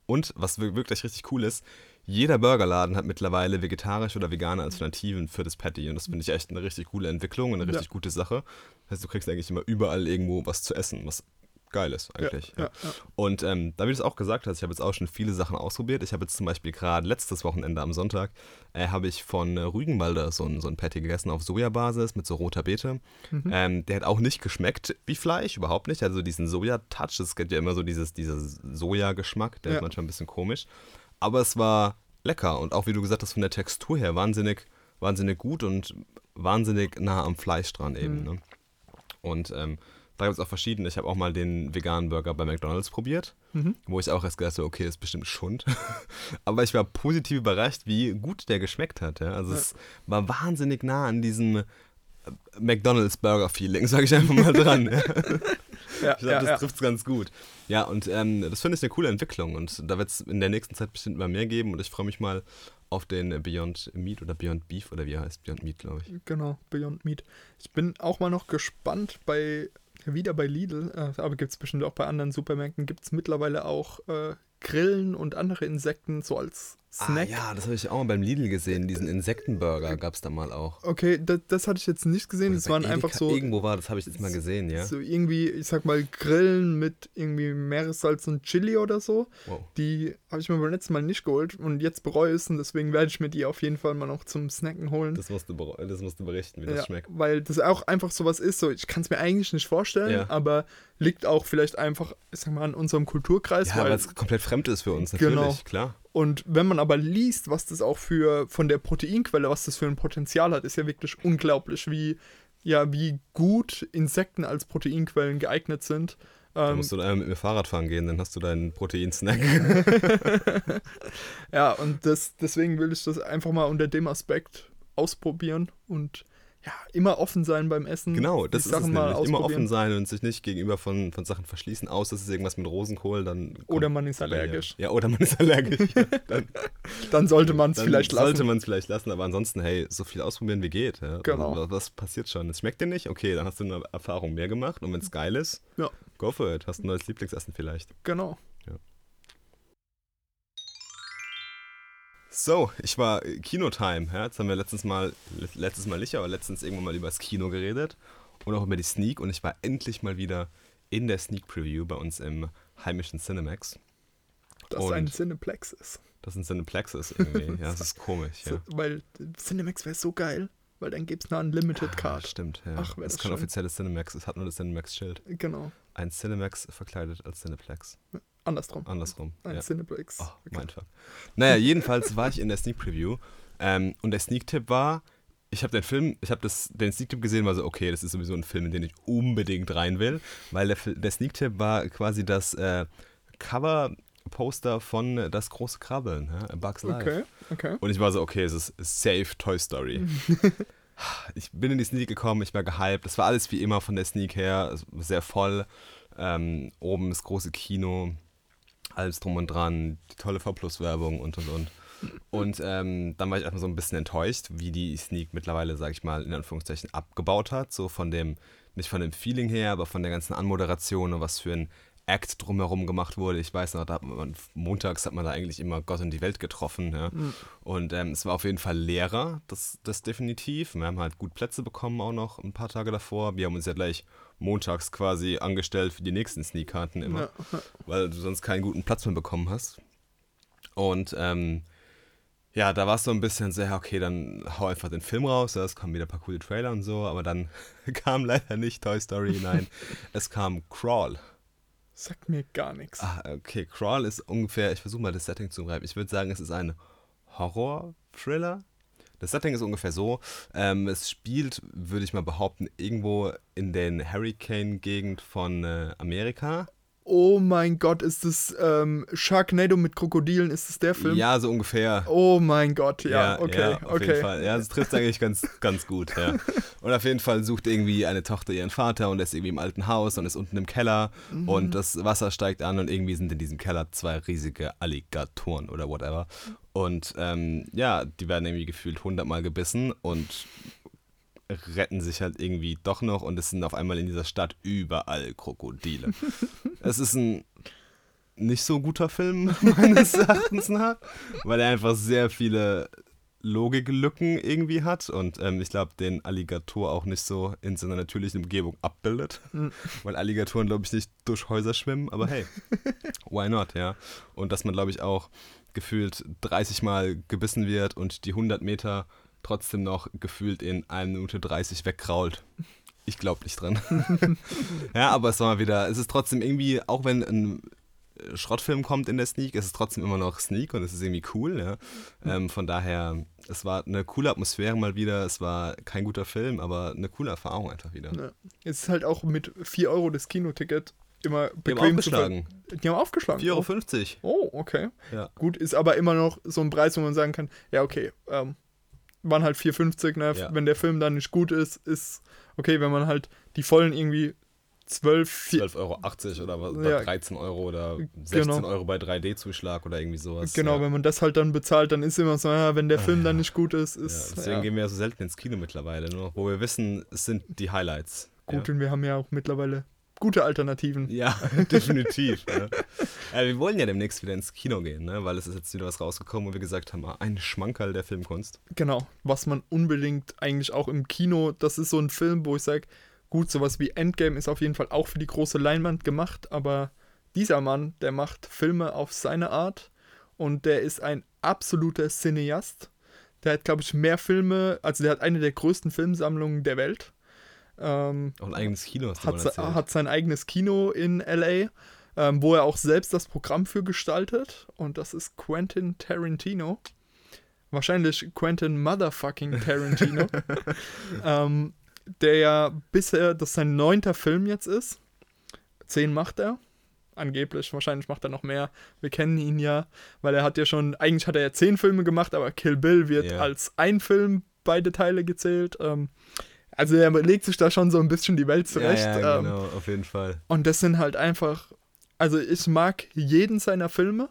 und was wir- wirklich richtig cool ist, jeder Burgerladen hat mittlerweile vegetarische oder vegane Alternativen für das Patty. Und das finde ich echt eine richtig coole Entwicklung und eine Ja. richtig gute Sache. Das heißt, du kriegst eigentlich immer überall irgendwo was zu essen, was geil ist eigentlich. Ja, Ja, ja. Und ähm, da wie du es auch gesagt hast, ich habe jetzt auch schon viele Sachen ausprobiert. Ich habe jetzt zum Beispiel gerade letztes Wochenende am Sonntag, äh, habe ich von äh, Rügenwalder so ein, so ein Patty gegessen auf Sojabasis mit so roter Beete. Mhm. Ähm, der hat auch nicht geschmeckt wie Fleisch, überhaupt nicht. Also diesen Soja-Touch, es gibt ja immer so dieses, dieses Soja-Geschmack, der ist manchmal ein bisschen komisch. Aber es war lecker und auch wie du gesagt hast, von der Textur her wahnsinnig, wahnsinnig gut und wahnsinnig nah am Fleisch dran eben. Mhm. Ne? Und ähm, da gibt es auch verschiedene. Ich habe auch mal den veganen Burger bei McDonalds probiert, Mhm. wo ich auch erst gedacht habe, okay, ist bestimmt Schund. Aber ich war positiv überrascht, wie gut der geschmeckt hat. Ja? Also Ja. es war wahnsinnig nah an diesem äh, McDonalds Burger Feeling, sage ich einfach mal dran. Ja? Ja, Ich glaube, ja, das ja. trifft es ganz gut. Ja, und ähm, das finde ich eine coole Entwicklung. Und da wird es in der nächsten Zeit bestimmt immer mehr geben. Und ich freue mich mal auf den Beyond Meat oder Beyond Beef oder wie er heißt. Beyond Meat, glaube ich. Genau, Beyond Meat. Ich bin auch mal noch gespannt bei, wieder bei Lidl, äh, aber gibt es bestimmt auch bei anderen Supermärkten, gibt es mittlerweile auch äh, Grillen und andere Insekten so als Snack. Ah, ja, das habe ich auch mal beim Lidl gesehen. Diesen Insektenburger gab es da mal auch. Okay, das, das hatte ich jetzt nicht gesehen, Oder das waren einfach Edeka so, Irgendwo war, das habe ich jetzt mal gesehen, ja. so irgendwie, ich sag mal, Grillen mit irgendwie Meeressalz und Chili oder so. Wow. Die habe ich mir beim letzten Mal nicht geholt und jetzt bereue es und deswegen werde ich mir die auf jeden Fall mal noch zum Snacken holen. Das musst du, das musst du berichten, wie ja, das schmeckt. Weil das auch einfach sowas ist, so ich kann es mir eigentlich nicht vorstellen, Ja. aber liegt auch vielleicht einfach, ich sag mal, an unserem Kulturkreis. Ja, weil, weil es komplett fremd ist für uns, natürlich, Genau. klar. Und wenn man aber liest, was das auch für von der Proteinquelle, was das für ein Potenzial hat, ist ja wirklich unglaublich, wie ja, wie gut Insekten als Proteinquellen geeignet sind. Da Ähm, musst du einmal mit mir Fahrrad fahren gehen, dann hast du deinen Proteinsnack. ja, und das, deswegen will ich das einfach mal unter dem Aspekt ausprobieren und ja, immer offen sein beim Essen. Genau, das ist es Sachen nämlich. Immer offen sein und sich nicht gegenüber von, von Sachen verschließen, außer es ist irgendwas mit Rosenkohl, dann... Oder man ist allergisch. Ja, oder man ist allergisch. Ja, dann Dann sollte man es vielleicht lassen. sollte man es vielleicht lassen, aber ansonsten, hey, so viel ausprobieren wie geht. Ja. Genau. Also, was, was passiert schon? Es schmeckt dir nicht? Okay, dann hast du eine Erfahrung mehr gemacht und wenn es geil ist, Ja. go for it. Hast ein neues Lieblingsessen vielleicht. Genau. So, ich war äh, Kinotime. Ja? Jetzt haben wir letztens mal, letztes Mal nicht, aber letztens irgendwann mal über das Kino geredet und auch über die Sneak und ich war endlich mal wieder in der Sneak Preview bei uns im heimischen Cinemax. Dass Und- ein Cineplex ist. Das ist ein Cineplex ist irgendwie. Ja, das ist komisch. Ja. Weil Cinemax wäre so geil, weil dann gäbe es eine Unlimited Ah, Card. stimmt, ja. Ach, das das ist kein offizielles Cinemax, es hat nur das Cinemax-Schild. Genau. Ein Cinemax verkleidet als Cineplex. Andersrum. Andersrum. Ein ja. Cineplex. Oh, Okay. mein Fuck. Naja, jedenfalls war ich in der Sneak Preview ähm, und der Sneak-Tipp war, ich habe den Film, ich habe den Sneak-Tipp gesehen, war so, okay, das ist sowieso ein Film, in den ich unbedingt rein will, weil der, der Sneak-Tipp war quasi das äh, Cover-Poster von äh, Das große Krabbeln, ja, Bugs Life. Okay, okay. Und ich war so, okay, es ist safe Toy Story. ich bin in die Sneak gekommen, ich war gehypt. Das war alles wie immer von der Sneak her, es sehr voll. Ähm, oben das große Kino, alles drum und dran, die tolle V-Plus-Werbung und und und. Und ähm, dann war ich erstmal so ein bisschen enttäuscht, wie die Sneak mittlerweile, sag ich mal, in Anführungszeichen abgebaut hat. So von dem, nicht von dem Feeling her, aber von der ganzen Anmoderation und was für ein Act drumherum gemacht wurde. Ich weiß noch, da hat man, montags hat man da eigentlich immer Gott und die Welt getroffen. Ja. Mhm. Und ähm, es war auf jeden Fall leerer, das, das definitiv. Wir haben halt gut Plätze bekommen auch noch ein paar Tage davor. Wir haben uns ja gleich montags quasi angestellt für die nächsten Sneakkarten immer, Ja, weil du sonst keinen guten Platz mehr bekommen hast. Und ähm, ja, da war es so ein bisschen ja, okay, dann hau einfach den Film raus, ja, es kamen wieder ein paar coole Trailer und so, aber dann kam leider nicht Toy Story, nein, es kam Crawl. Sagt mir gar nichts. Ah, okay, Crawl ist ungefähr, ich versuche mal das Setting zu beschreiben. Ich würde sagen, es ist ein Horror-Thriller. Das Setting ist ungefähr so. Ähm, es spielt, würde ich mal behaupten, irgendwo in den Hurricane-Gegend von äh, Amerika. Oh mein Gott, ist das ähm, Sharknado mit Krokodilen? Ist das der Film? Ja, so ungefähr. Oh mein Gott, ja, okay, auf okay. jeden Fall. Ja, das trifft eigentlich ganz, ganz gut, ja. Und auf jeden Fall sucht irgendwie eine Tochter ihren Vater und er ist irgendwie im alten Haus und ist unten im Keller Mhm. und das Wasser steigt an und irgendwie sind in diesem Keller zwei riesige Alligatoren oder whatever. Und ähm, ja, die werden irgendwie gefühlt hundertmal gebissen und retten sich halt irgendwie doch noch und es sind auf einmal in dieser Stadt überall Krokodile. es ist ein nicht so guter Film, meines Erachtens nach, weil er einfach sehr viele Logiklücken irgendwie hat und ähm, ich glaube, den Alligator auch nicht so in seiner natürlichen Umgebung abbildet, mhm. weil Alligatoren, glaube ich, nicht durch Häuser schwimmen, aber hey, why not, ja. Und dass man, glaube ich, auch gefühlt 30 Mal gebissen wird und die 100 Meter trotzdem noch gefühlt in 1 Minute 30 wegkrault. Ich glaube nicht dran. ja, aber es war mal wieder, es ist trotzdem irgendwie, auch wenn ein Schrottfilm kommt in der Sneak, ist es trotzdem immer noch Sneak und es ist irgendwie cool. Ja? Ähm, von daher, es war eine coole Atmosphäre mal wieder. Es war kein guter Film, aber eine coole Erfahrung einfach wieder. Ja. Es ist halt auch mit 4 Euro das Kinoticket immer bequem die haben aufgeschlagen. Die haben aufgeschlagen. 4,50 Euro. Oh, okay. Ja. Gut, ist aber immer noch so ein Preis, wo man sagen kann, ja, okay, ähm, waren halt 4,50, ne? Ja. Wenn der Film dann nicht gut ist, ist okay, wenn man halt die vollen irgendwie 12, 12,80 Euro oder, was, oder ja, 13 Euro oder 16 genau. Euro bei 3D-Zuschlag oder irgendwie sowas. Genau, ja. wenn man das halt dann bezahlt, dann ist immer so, ja, wenn der Film dann nicht gut ist, ist. Deswegen gehen wir ja so selten ins Kino mittlerweile, nur wo wir wissen, es sind die Highlights. Gut, und wir haben ja auch mittlerweile gute Alternativen. Ja, definitiv. ja. wir wollen ja demnächst wieder ins Kino gehen, ne? weil es ist jetzt wieder was rausgekommen, wo wir gesagt haben, ah, ein Schmankerl der Filmkunst. Genau, was man unbedingt eigentlich auch im Kino, das ist so ein Film, wo ich sage, Gut, sowas wie Endgame ist auf jeden Fall auch für die große Leinwand gemacht, aber dieser Mann, der macht Filme auf seine Art und der ist ein absoluter Cineast. Der hat, glaube ich, mehr Filme, also der hat eine der größten Filmsammlungen der Welt. Ähm, auch ein eigenes Kino, hast du hat, mal hat sein eigenes Kino in LA, ähm, wo er auch selbst das Programm für gestaltet. Und das ist Quentin Tarantino. Wahrscheinlich Quentin Motherfucking Tarantino. ähm, der ja bisher, das sein neunter Film jetzt ist. Zehn macht er. Angeblich, wahrscheinlich macht er noch mehr. Wir kennen ihn ja, weil er hat ja schon, eigentlich hat er ja zehn Filme gemacht, aber Kill Bill wird yeah. als ein Film beide Teile gezählt. Ähm, also er legt sich da schon so ein bisschen die Welt zurecht. Ja, ja, genau, ähm, auf jeden Fall. Und das sind halt einfach, also ich mag jeden seiner Filme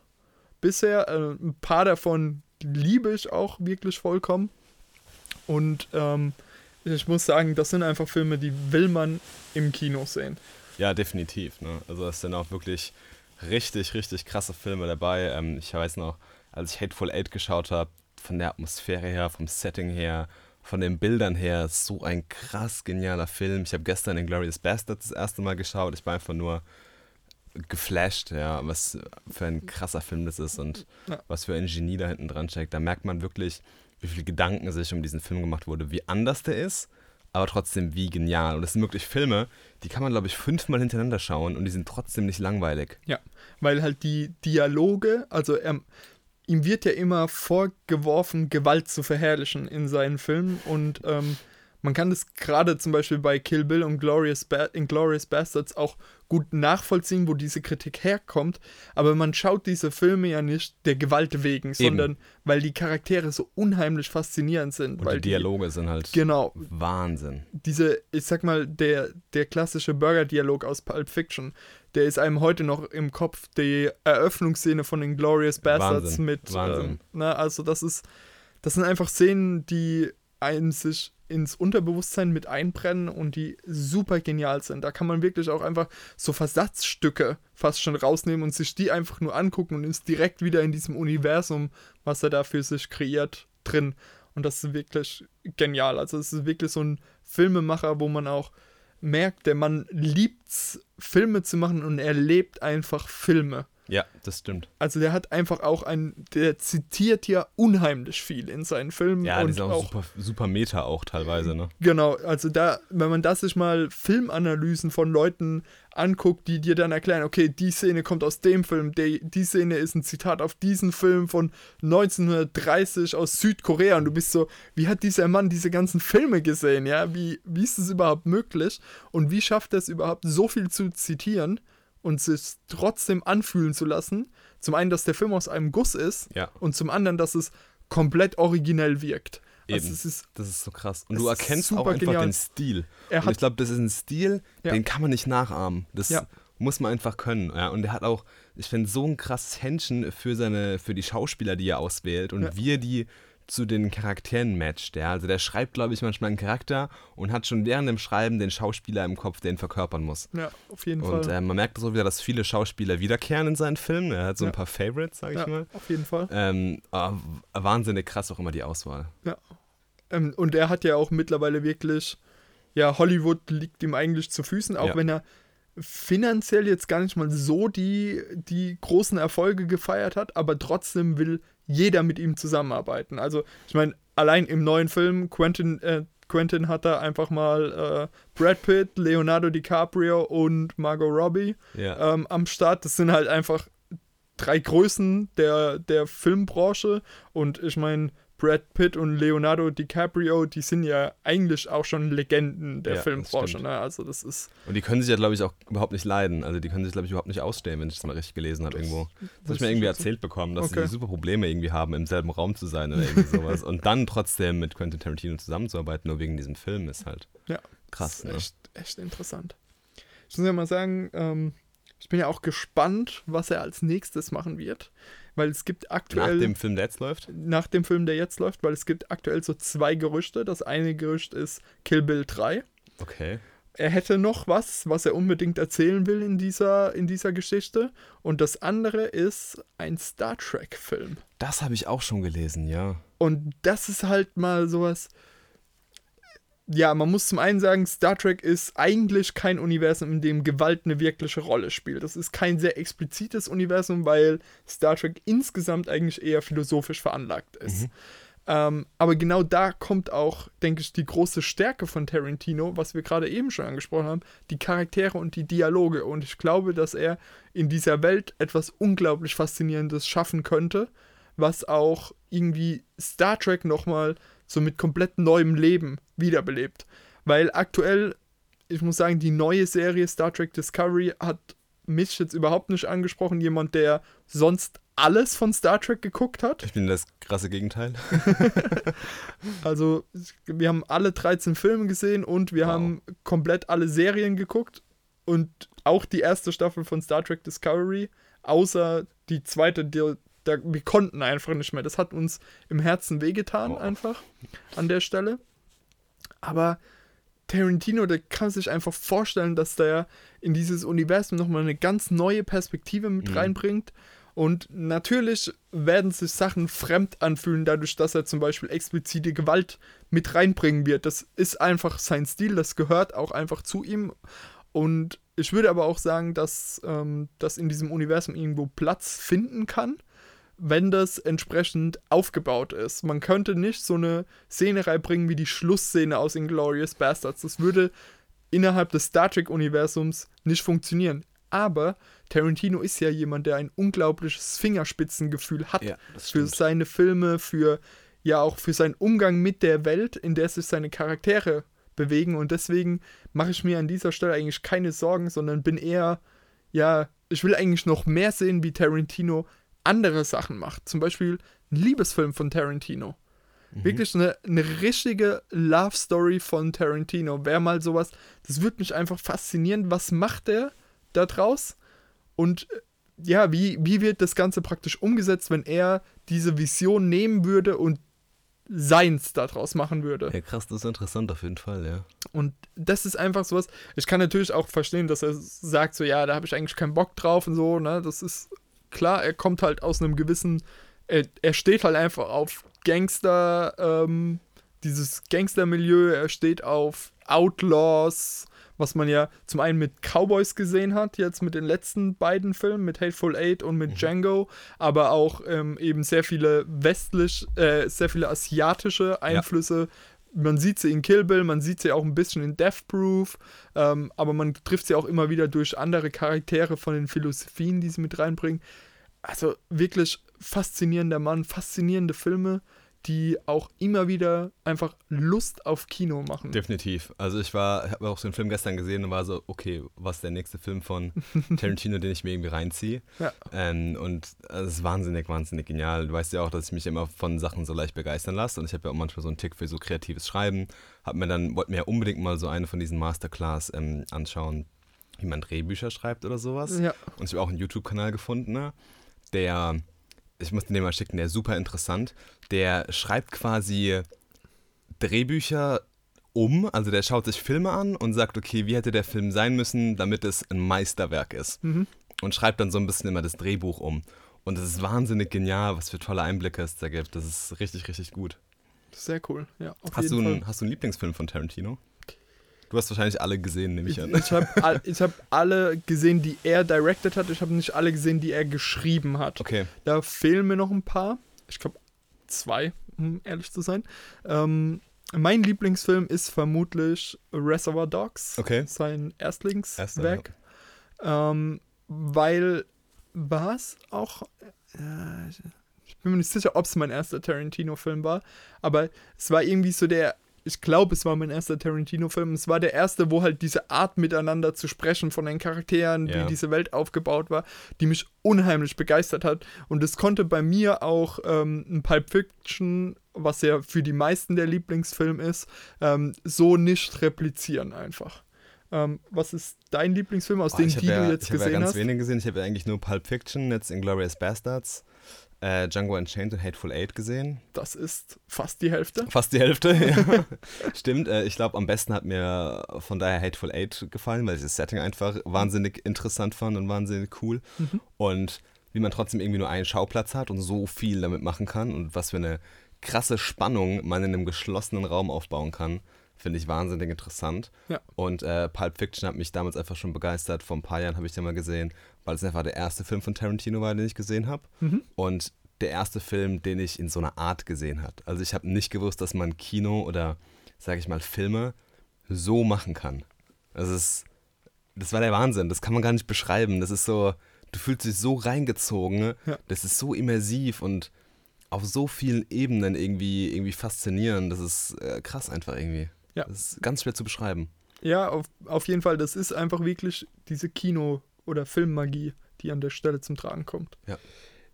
bisher. Äh, ein paar davon liebe ich auch wirklich vollkommen. Und ähm, ich muss sagen, das sind einfach Filme, die will man im Kino sehen. Ja, definitiv. Ne? Also es sind auch wirklich richtig, richtig krasse Filme dabei. Ähm, ich weiß noch, als ich Hateful Eight geschaut habe, von der Atmosphäre her, vom Setting her, von den Bildern her, so ein krass genialer Film. Ich habe gestern den Glorious Bastard das erste Mal geschaut. Ich war einfach nur geflasht, ja, was für ein krasser Film das ist und ja. was für ein Genie da hinten dran steckt. Da merkt man wirklich, wie viel Gedanken sich um diesen Film gemacht wurde, wie anders der ist, aber trotzdem wie genial. Und das sind wirklich Filme, die kann man, glaube ich, fünfmal hintereinander schauen und die sind trotzdem nicht langweilig. Ja, weil halt die Dialoge, also er, ihm wird ja immer vorgeworfen, Gewalt zu verherrlichen in seinen Filmen und ähm, man kann das gerade zum Beispiel bei Kill Bill und Glorious ba Inglourious Bastards auch gut nachvollziehen, wo diese Kritik herkommt. Aber man schaut diese Filme ja nicht der Gewalt wegen, Eben. sondern weil die Charaktere so unheimlich faszinierend sind. Und weil die Dialoge die, sind halt genau, Wahnsinn. Diese, ich sag mal, der, der klassische Burger-Dialog aus Pulp Fiction, der ist einem heute noch im Kopf. Die Eröffnungsszene von Inglourious Bastards Wahnsinn. mit. Wahnsinn. Ähm, na, also das ist, das sind einfach Szenen, die einen sich ins Unterbewusstsein mit einbrennen und die super genial sind. Da kann man wirklich auch einfach so Versatzstücke fast schon rausnehmen und sich die einfach nur angucken und ist direkt wieder in diesem Universum, was er da für sich kreiert, drin. Und das ist wirklich genial. Also es ist wirklich so ein Filmemacher, wo man auch merkt, der Mann liebt Filme zu machen und er lebt einfach Filme. Ja, das stimmt. Also der hat einfach auch ein, der zitiert ja unheimlich viel in seinen Filmen. Ja, und ist auch, auch super, super Meta auch teilweise, ne? Genau, also da, wenn man das sich mal Filmanalysen von Leuten anguckt, die dir dann erklären, okay, die Szene kommt aus dem Film, die, die Szene ist ein Zitat auf diesen Film von 1930 aus Südkorea und du bist so, wie hat dieser Mann diese ganzen Filme gesehen, ja? Wie, wie ist es überhaupt möglich? Und wie schafft er es überhaupt, so viel zu zitieren? Und sich trotzdem anfühlen zu lassen. Zum einen, dass der Film aus einem Guss ist ja. und zum anderen, dass es komplett originell wirkt. Also Eben. Also ist, das ist so krass. Und du erkennst auch einfach genial. den Stil. und ich glaube, das ist ein Stil, ja. den kann man nicht nachahmen. Das ja. muss man einfach können. Ja, und er hat auch, ich finde, so ein krasses Händchen für seine, für die Schauspieler, die er auswählt und wie er die zu den Charakteren matcht. Ja? Also der schreibt, glaube ich, manchmal einen Charakter und hat schon während dem Schreiben den Schauspieler im Kopf, der ihn verkörpern muss. Ja, auf jeden und, Fall. äh, man merkt so wieder, dass viele Schauspieler wiederkehren in seinen Filmen. Er hat so Ja. ein paar Favorites, sage ich ja, mal. auf jeden Fall. Ähm, aber wahnsinnig krass auch immer die Auswahl. Ähm, und er hat ja auch mittlerweile wirklich, ja, Hollywood liegt ihm eigentlich zu Füßen, auch Ja. wenn er finanziell jetzt gar nicht mal so die, die großen Erfolge gefeiert hat, aber trotzdem will jeder mit ihm zusammenarbeiten. Also, ich meine, allein im neuen Film, Quentin, äh, Quentin hat da einfach mal äh, Brad Pitt, Leonardo DiCaprio und Margot Robbie Ja. ähm, am Start. Das sind halt einfach drei Größen der, der Filmbranche. Und ich meine, Brad Pitt und Leonardo DiCaprio, die sind ja eigentlich auch schon Legenden der Ja, das Filmbranche. Ne? Also das ist. Und die können sich ja, glaube ich, auch überhaupt nicht leiden. Also die können sich, glaube ich, überhaupt nicht ausstehen, wenn ich das mal richtig gelesen habe irgendwo. Das habe ich mir irgendwie erzählt bekommen, dass Okay. sie super Probleme irgendwie haben, im selben Raum zu sein oder irgendwie sowas. Und dann trotzdem mit Quentin Tarantino zusammenzuarbeiten, nur wegen diesem Film, ist halt Ja. krass. Das Ne? echt, echt interessant. Ich muss ja mal sagen, ähm, ich bin ja auch gespannt, was er als nächstes machen wird. Weil es gibt aktuell. Nach dem Film, der jetzt läuft? nach dem Film, der jetzt läuft, weil es gibt aktuell so zwei Gerüchte. Das eine Gerücht ist Kill Bill 3. Okay. Er hätte noch was, was er unbedingt erzählen will in dieser, in dieser Geschichte. Und das andere ist ein Star Trek-Film. Das habe ich auch schon gelesen, ja. Und das ist halt mal sowas. Ja, man muss zum einen sagen, Star Trek ist eigentlich kein Universum, in dem Gewalt eine wirkliche Rolle spielt. Das ist kein sehr explizites Universum, weil Star Trek insgesamt eigentlich eher philosophisch veranlagt ist. Ähm, aber genau da kommt auch, denke ich, die große Stärke von Tarantino, was wir gerade eben schon angesprochen haben, die Charaktere und die Dialoge. Und ich glaube, dass er in dieser Welt etwas unglaublich Faszinierendes schaffen könnte, was auch irgendwie Star Trek nochmal so mit komplett neuem Leben wiederbelebt. Weil aktuell, ich muss sagen, die neue Serie Star Trek Discovery hat mich jetzt überhaupt nicht angesprochen. Jemand, der sonst alles von Star Trek geguckt hat. Ich bin das krasse Gegenteil. Also, wir haben alle 13 Filme gesehen und wir Wow. haben komplett alle Serien geguckt und auch die erste Staffel von Star Trek Discovery, außer die zweite, die, da, wir konnten einfach nicht mehr. Das hat uns im Herzen wehgetan, Oh. einfach an der Stelle. Aber Tarantino, der kann sich einfach vorstellen, dass der in dieses Universum nochmal eine ganz neue Perspektive mit Mhm. reinbringt. Und natürlich werden sich Sachen fremd anfühlen, dadurch, dass er zum Beispiel explizite Gewalt mit reinbringen wird. Das ist einfach sein Stil, das gehört auch einfach zu ihm. Und ich würde aber auch sagen, dass ähm, das in diesem Universum irgendwo Platz finden kann, wenn das entsprechend aufgebaut ist. Man könnte nicht so eine Szene reinbringen wie die Schlussszene aus Inglourious Bastards. Das würde innerhalb des Star Trek-Universums nicht funktionieren. Aber Tarantino ist ja jemand, der ein unglaubliches Fingerspitzengefühl hat Ja, für seine Filme, für ja auch für seinen Umgang mit der Welt, in der sich seine Charaktere bewegen. Und deswegen mache ich mir an dieser Stelle eigentlich keine Sorgen, sondern bin eher, ja, ich will eigentlich noch mehr sehen, wie Tarantino andere Sachen macht. Zum Beispiel ein Liebesfilm von Tarantino. Wirklich eine, eine richtige Love Story von Tarantino. Wäre mal sowas, das würde mich einfach faszinieren. Was macht er da draus? Und äh, ja, wie, wie wird das Ganze praktisch umgesetzt, wenn er diese Vision nehmen würde und seins daraus machen würde? Ja, krass, das ist interessant auf jeden Fall, ja. Und das ist einfach sowas. Ich kann natürlich auch verstehen, dass er sagt, so, ja, da habe ich eigentlich keinen Bock drauf und so, ne? Das ist klar, er kommt halt aus einem gewissen. Er, er steht halt einfach auf Gangster, ähm, dieses Gangstermilieu, er steht auf Outlaws, was man ja zum einen mit Cowboys gesehen hat, jetzt mit den letzten beiden Filmen, mit Hateful Eight und mit Django, aber auch ähm, eben sehr viele westlich, äh, sehr viele asiatische Einflüsse. Man sieht sie in Kill Bill, man sieht sie auch ein bisschen in Death Proof, ähm, aber man trifft sie auch immer wieder durch andere Charaktere von den Philosophien, die sie mit reinbringen. Also wirklich faszinierender Mann, faszinierende Filme, die auch immer wieder einfach Lust auf Kino machen. Definitiv. Also ich war, habe auch so einen Film gestern gesehen und war so, okay, was ist der nächste Film von Tarantino, den ich mir irgendwie reinziehe? Ja. Ähm, und es ist wahnsinnig, wahnsinnig genial. Du weißt ja auch, dass ich mich immer von Sachen so leicht begeistern lasse und ich habe ja auch manchmal so einen Tick für so kreatives Schreiben. Hab mir dann, wollte mir ja unbedingt mal so eine von diesen Masterclass ähm, anschauen, wie man Drehbücher schreibt oder sowas. Ja. Und ich habe auch einen YouTube-Kanal gefunden, ne, der ich muss den mal schicken, der ist super interessant. Der schreibt quasi Drehbücher um, also der schaut sich Filme an und sagt, okay, wie hätte der Film sein müssen, damit es ein Meisterwerk ist. Mhm. Und schreibt dann so ein bisschen immer das Drehbuch um. Und es ist wahnsinnig genial, was für tolle Einblicke es da gibt. Das ist richtig, richtig gut. Sehr cool, ja. Hast du, einen, hast du einen Lieblingsfilm von Tarantino? Du hast wahrscheinlich alle gesehen, nehme ich Ich, an. ich habe all, ich hab alle gesehen, die er directed hat. Ich habe nicht alle gesehen, die er geschrieben hat. Okay, Da fehlen mir noch ein paar. Ich glaube, zwei, um ehrlich zu sein. Ähm, mein Lieblingsfilm ist vermutlich Reservoir Dogs. okay. Sein Erstlingswerk. Ähm, weil war es auch. Äh, ich bin mir nicht sicher, ob es mein erster Tarantino-Film war, aber es war irgendwie so der. Ich glaube, es war mein erster Tarantino-Film. Es war der erste, wo halt diese Art miteinander zu sprechen von den Charakteren, Ja. wie diese Welt aufgebaut war, die mich unheimlich begeistert hat. Und es konnte bei mir auch ähm, ein Pulp Fiction, was ja für die meisten der Lieblingsfilm ist, ähm, so nicht replizieren einfach. Ähm, was ist dein Lieblingsfilm aus Oh, denen, habe die ja, du jetzt ich hab ja gesehen ganz hast? wenig gesehen. Ich habe ja eigentlich nur Pulp Fiction, jetzt Inglourious Bastards, äh, Django Unchained und Hateful Eight gesehen. Das ist fast die Hälfte. Fast die Hälfte, ja. Stimmt, äh, ich glaube, am besten hat mir von daher Hateful Eight gefallen, weil ich das Setting einfach wahnsinnig interessant fand und wahnsinnig cool. Mhm. Und wie man trotzdem irgendwie nur einen Schauplatz hat und so viel damit machen kann und was für eine krasse Spannung man in einem geschlossenen Raum aufbauen kann, finde ich wahnsinnig interessant. Ja. Und äh, Pulp Fiction hat mich damals einfach schon begeistert. Vor ein paar Jahren habe ich den mal gesehen, weil es einfach der erste Film von Tarantino war, den ich gesehen habe. Mhm. Und der erste Film, den ich in so einer Art gesehen habe. Also ich habe nicht gewusst, dass man Kino oder, sage ich mal, Filme so machen kann. Das ist, das war der Wahnsinn. Das kann man gar nicht beschreiben. Das ist so, du fühlst dich so reingezogen. Ja. Das ist so immersiv und auf so vielen Ebenen irgendwie, irgendwie faszinierend. Das ist äh, krass einfach irgendwie. Ja. Das ist ganz schwer zu beschreiben. Ja, auf, auf jeden Fall. Das ist einfach wirklich diese Kino- oder Filmmagie, die an der Stelle zum Tragen kommt. Ja.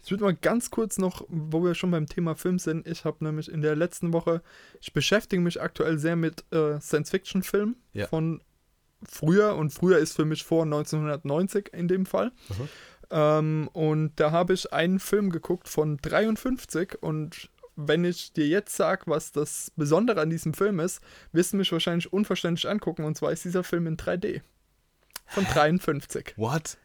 Ich würde mal ganz kurz noch, wo wir schon beim Thema Film sind, ich habe nämlich in der letzten Woche, ich beschäftige mich aktuell sehr mit äh, Science-Fiction-Filmen Ja. von früher und früher ist für mich vor 1990 in dem Fall. Mhm. Ähm, und da habe ich einen Film geguckt von 53 und wenn ich dir jetzt sage, was das Besondere an diesem Film ist, wirst du mich wahrscheinlich unverständlich angucken und zwar ist dieser Film in 3D. Von 53. What?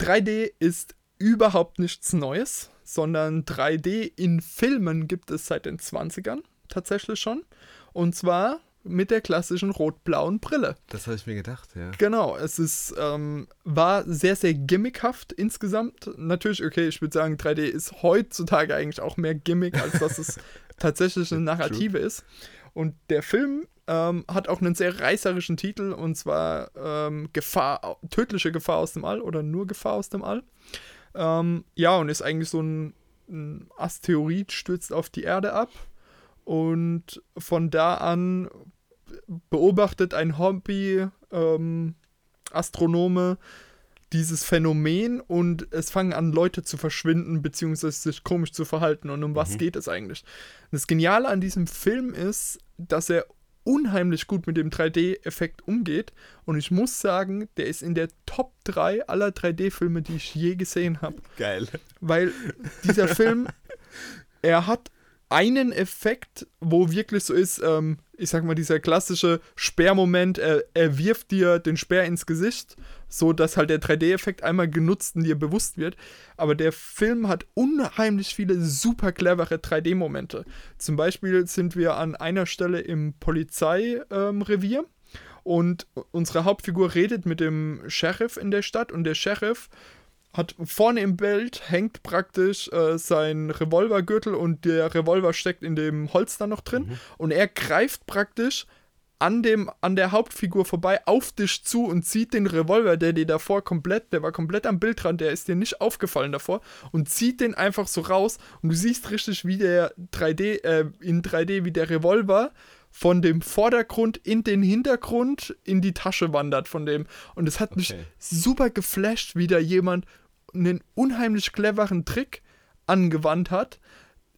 3D ist überhaupt nichts Neues, sondern 3D in Filmen gibt es seit den 20ern tatsächlich schon. Und zwar mit der klassischen rot-blauen Brille. Das habe ich mir gedacht, ja. Genau, es ist, ähm, war sehr, sehr gimmickhaft insgesamt. Natürlich, okay, ich würde sagen, 3D ist heutzutage eigentlich auch mehr Gimmick, als dass es tatsächlich eine Narrative ist. Und der Film ähm, hat auch einen sehr reißerischen Titel und zwar ähm, Gefahr, tödliche Gefahr aus dem All oder nur Gefahr aus dem All. Ähm, ja, und ist eigentlich so ein, ein Asteroid stürzt auf die Erde ab und von da an beobachtet ein Hobby-Astronome dieses Phänomen und es fangen an, Leute zu verschwinden, beziehungsweise sich komisch zu verhalten. Und um was Mhm. geht es eigentlich? Das Geniale an diesem Film ist, dass er unheimlich gut mit dem 3D-Effekt umgeht. Und ich muss sagen, der ist in der Top 3 aller 3D-Filme, die ich je gesehen habe. Geil. Weil dieser Film, er hat einen Effekt, wo wirklich so ist, ähm, ich sag mal, dieser klassische Sperrmoment, er, er wirft dir den Speer ins Gesicht, so dass halt der 3D-Effekt einmal genutzt und dir bewusst wird. Aber der Film hat unheimlich viele super clevere 3D-Momente. Zum Beispiel sind wir an einer Stelle im Polizeirevier. Und unsere Hauptfigur redet mit dem Sheriff in der Stadt und der Sheriff hat vorne im Bild hängt praktisch äh, sein Revolvergürtel und der Revolver steckt in dem Holster noch drin. Und er greift praktisch an dem an der Hauptfigur vorbei auf dich zu und zieht den Revolver, der dir davor komplett, der war komplett am Bildrand, der ist dir nicht aufgefallen davor und zieht den einfach so raus. Und du siehst richtig wie der 3D äh, in 3D wie der Revolver von dem Vordergrund in den Hintergrund in die Tasche wandert von dem. Und es hat mich Okay. super geflasht, wie da jemand einen unheimlich cleveren Trick angewandt hat,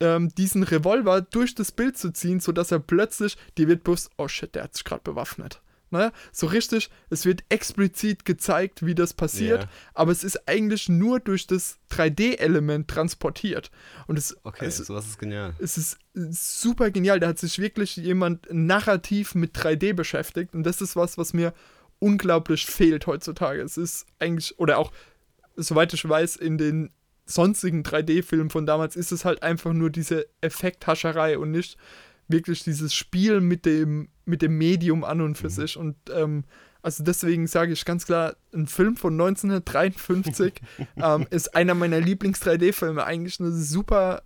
ähm, diesen Revolver durch das Bild zu ziehen, sodass er plötzlich, dir wird bewusst, oh shit, der hat sich gerade bewaffnet. Ne? So richtig, es wird explizit gezeigt, wie das passiert, Ja. aber es ist eigentlich nur durch das 3D-Element transportiert. Und es, Okay, es, sowas ist genial. es ist super genial. Da hat sich wirklich jemand narrativ mit 3D beschäftigt. Und das ist was, was mir unglaublich fehlt heutzutage. Es ist eigentlich, oder auch, soweit ich weiß, in den sonstigen 3D-Filmen von damals ist es halt einfach nur diese Effekthascherei und nicht wirklich dieses Spiel mit dem, mit dem Medium an und für sich. Und ähm, also deswegen sage ich ganz klar, ein Film von 1953 ähm, ist einer meiner Lieblings-3D-Filme. Eigentlich eine super,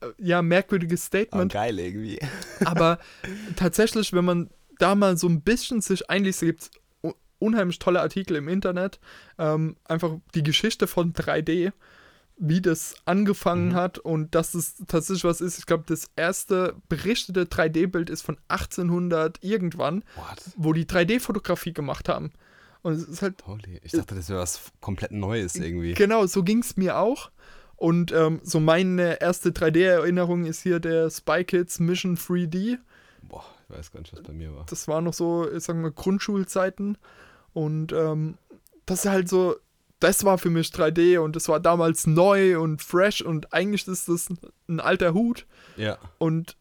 äh, ja, merkwürdiges Statement. geil irgendwie. Aber tatsächlich, wenn man da mal so ein bisschen sich einliest, gibt es unheimlich tolle Artikel im Internet. Ähm, einfach die Geschichte von 3D, wie das angefangen Mhm. hat und dass es tatsächlich was ist. Ich glaube, das erste berichtete 3D-Bild ist von 1800 irgendwann, What? wo die 3D-Fotografie gemacht haben. Und es ist halt Holy. Ich dachte, das wäre was komplett Neues irgendwie. Genau, so ging es mir auch. Und ähm, so meine erste 3D-Erinnerung ist hier der Spy Kids Mission 3D. Boah, ich weiß gar nicht, was bei mir war. Das war noch so, ich sag mal, Grundschulzeiten. Und ähm, das ist halt so, das war für mich 3D und das war damals neu und fresh und eigentlich ist das ein alter Hut. Ja. Und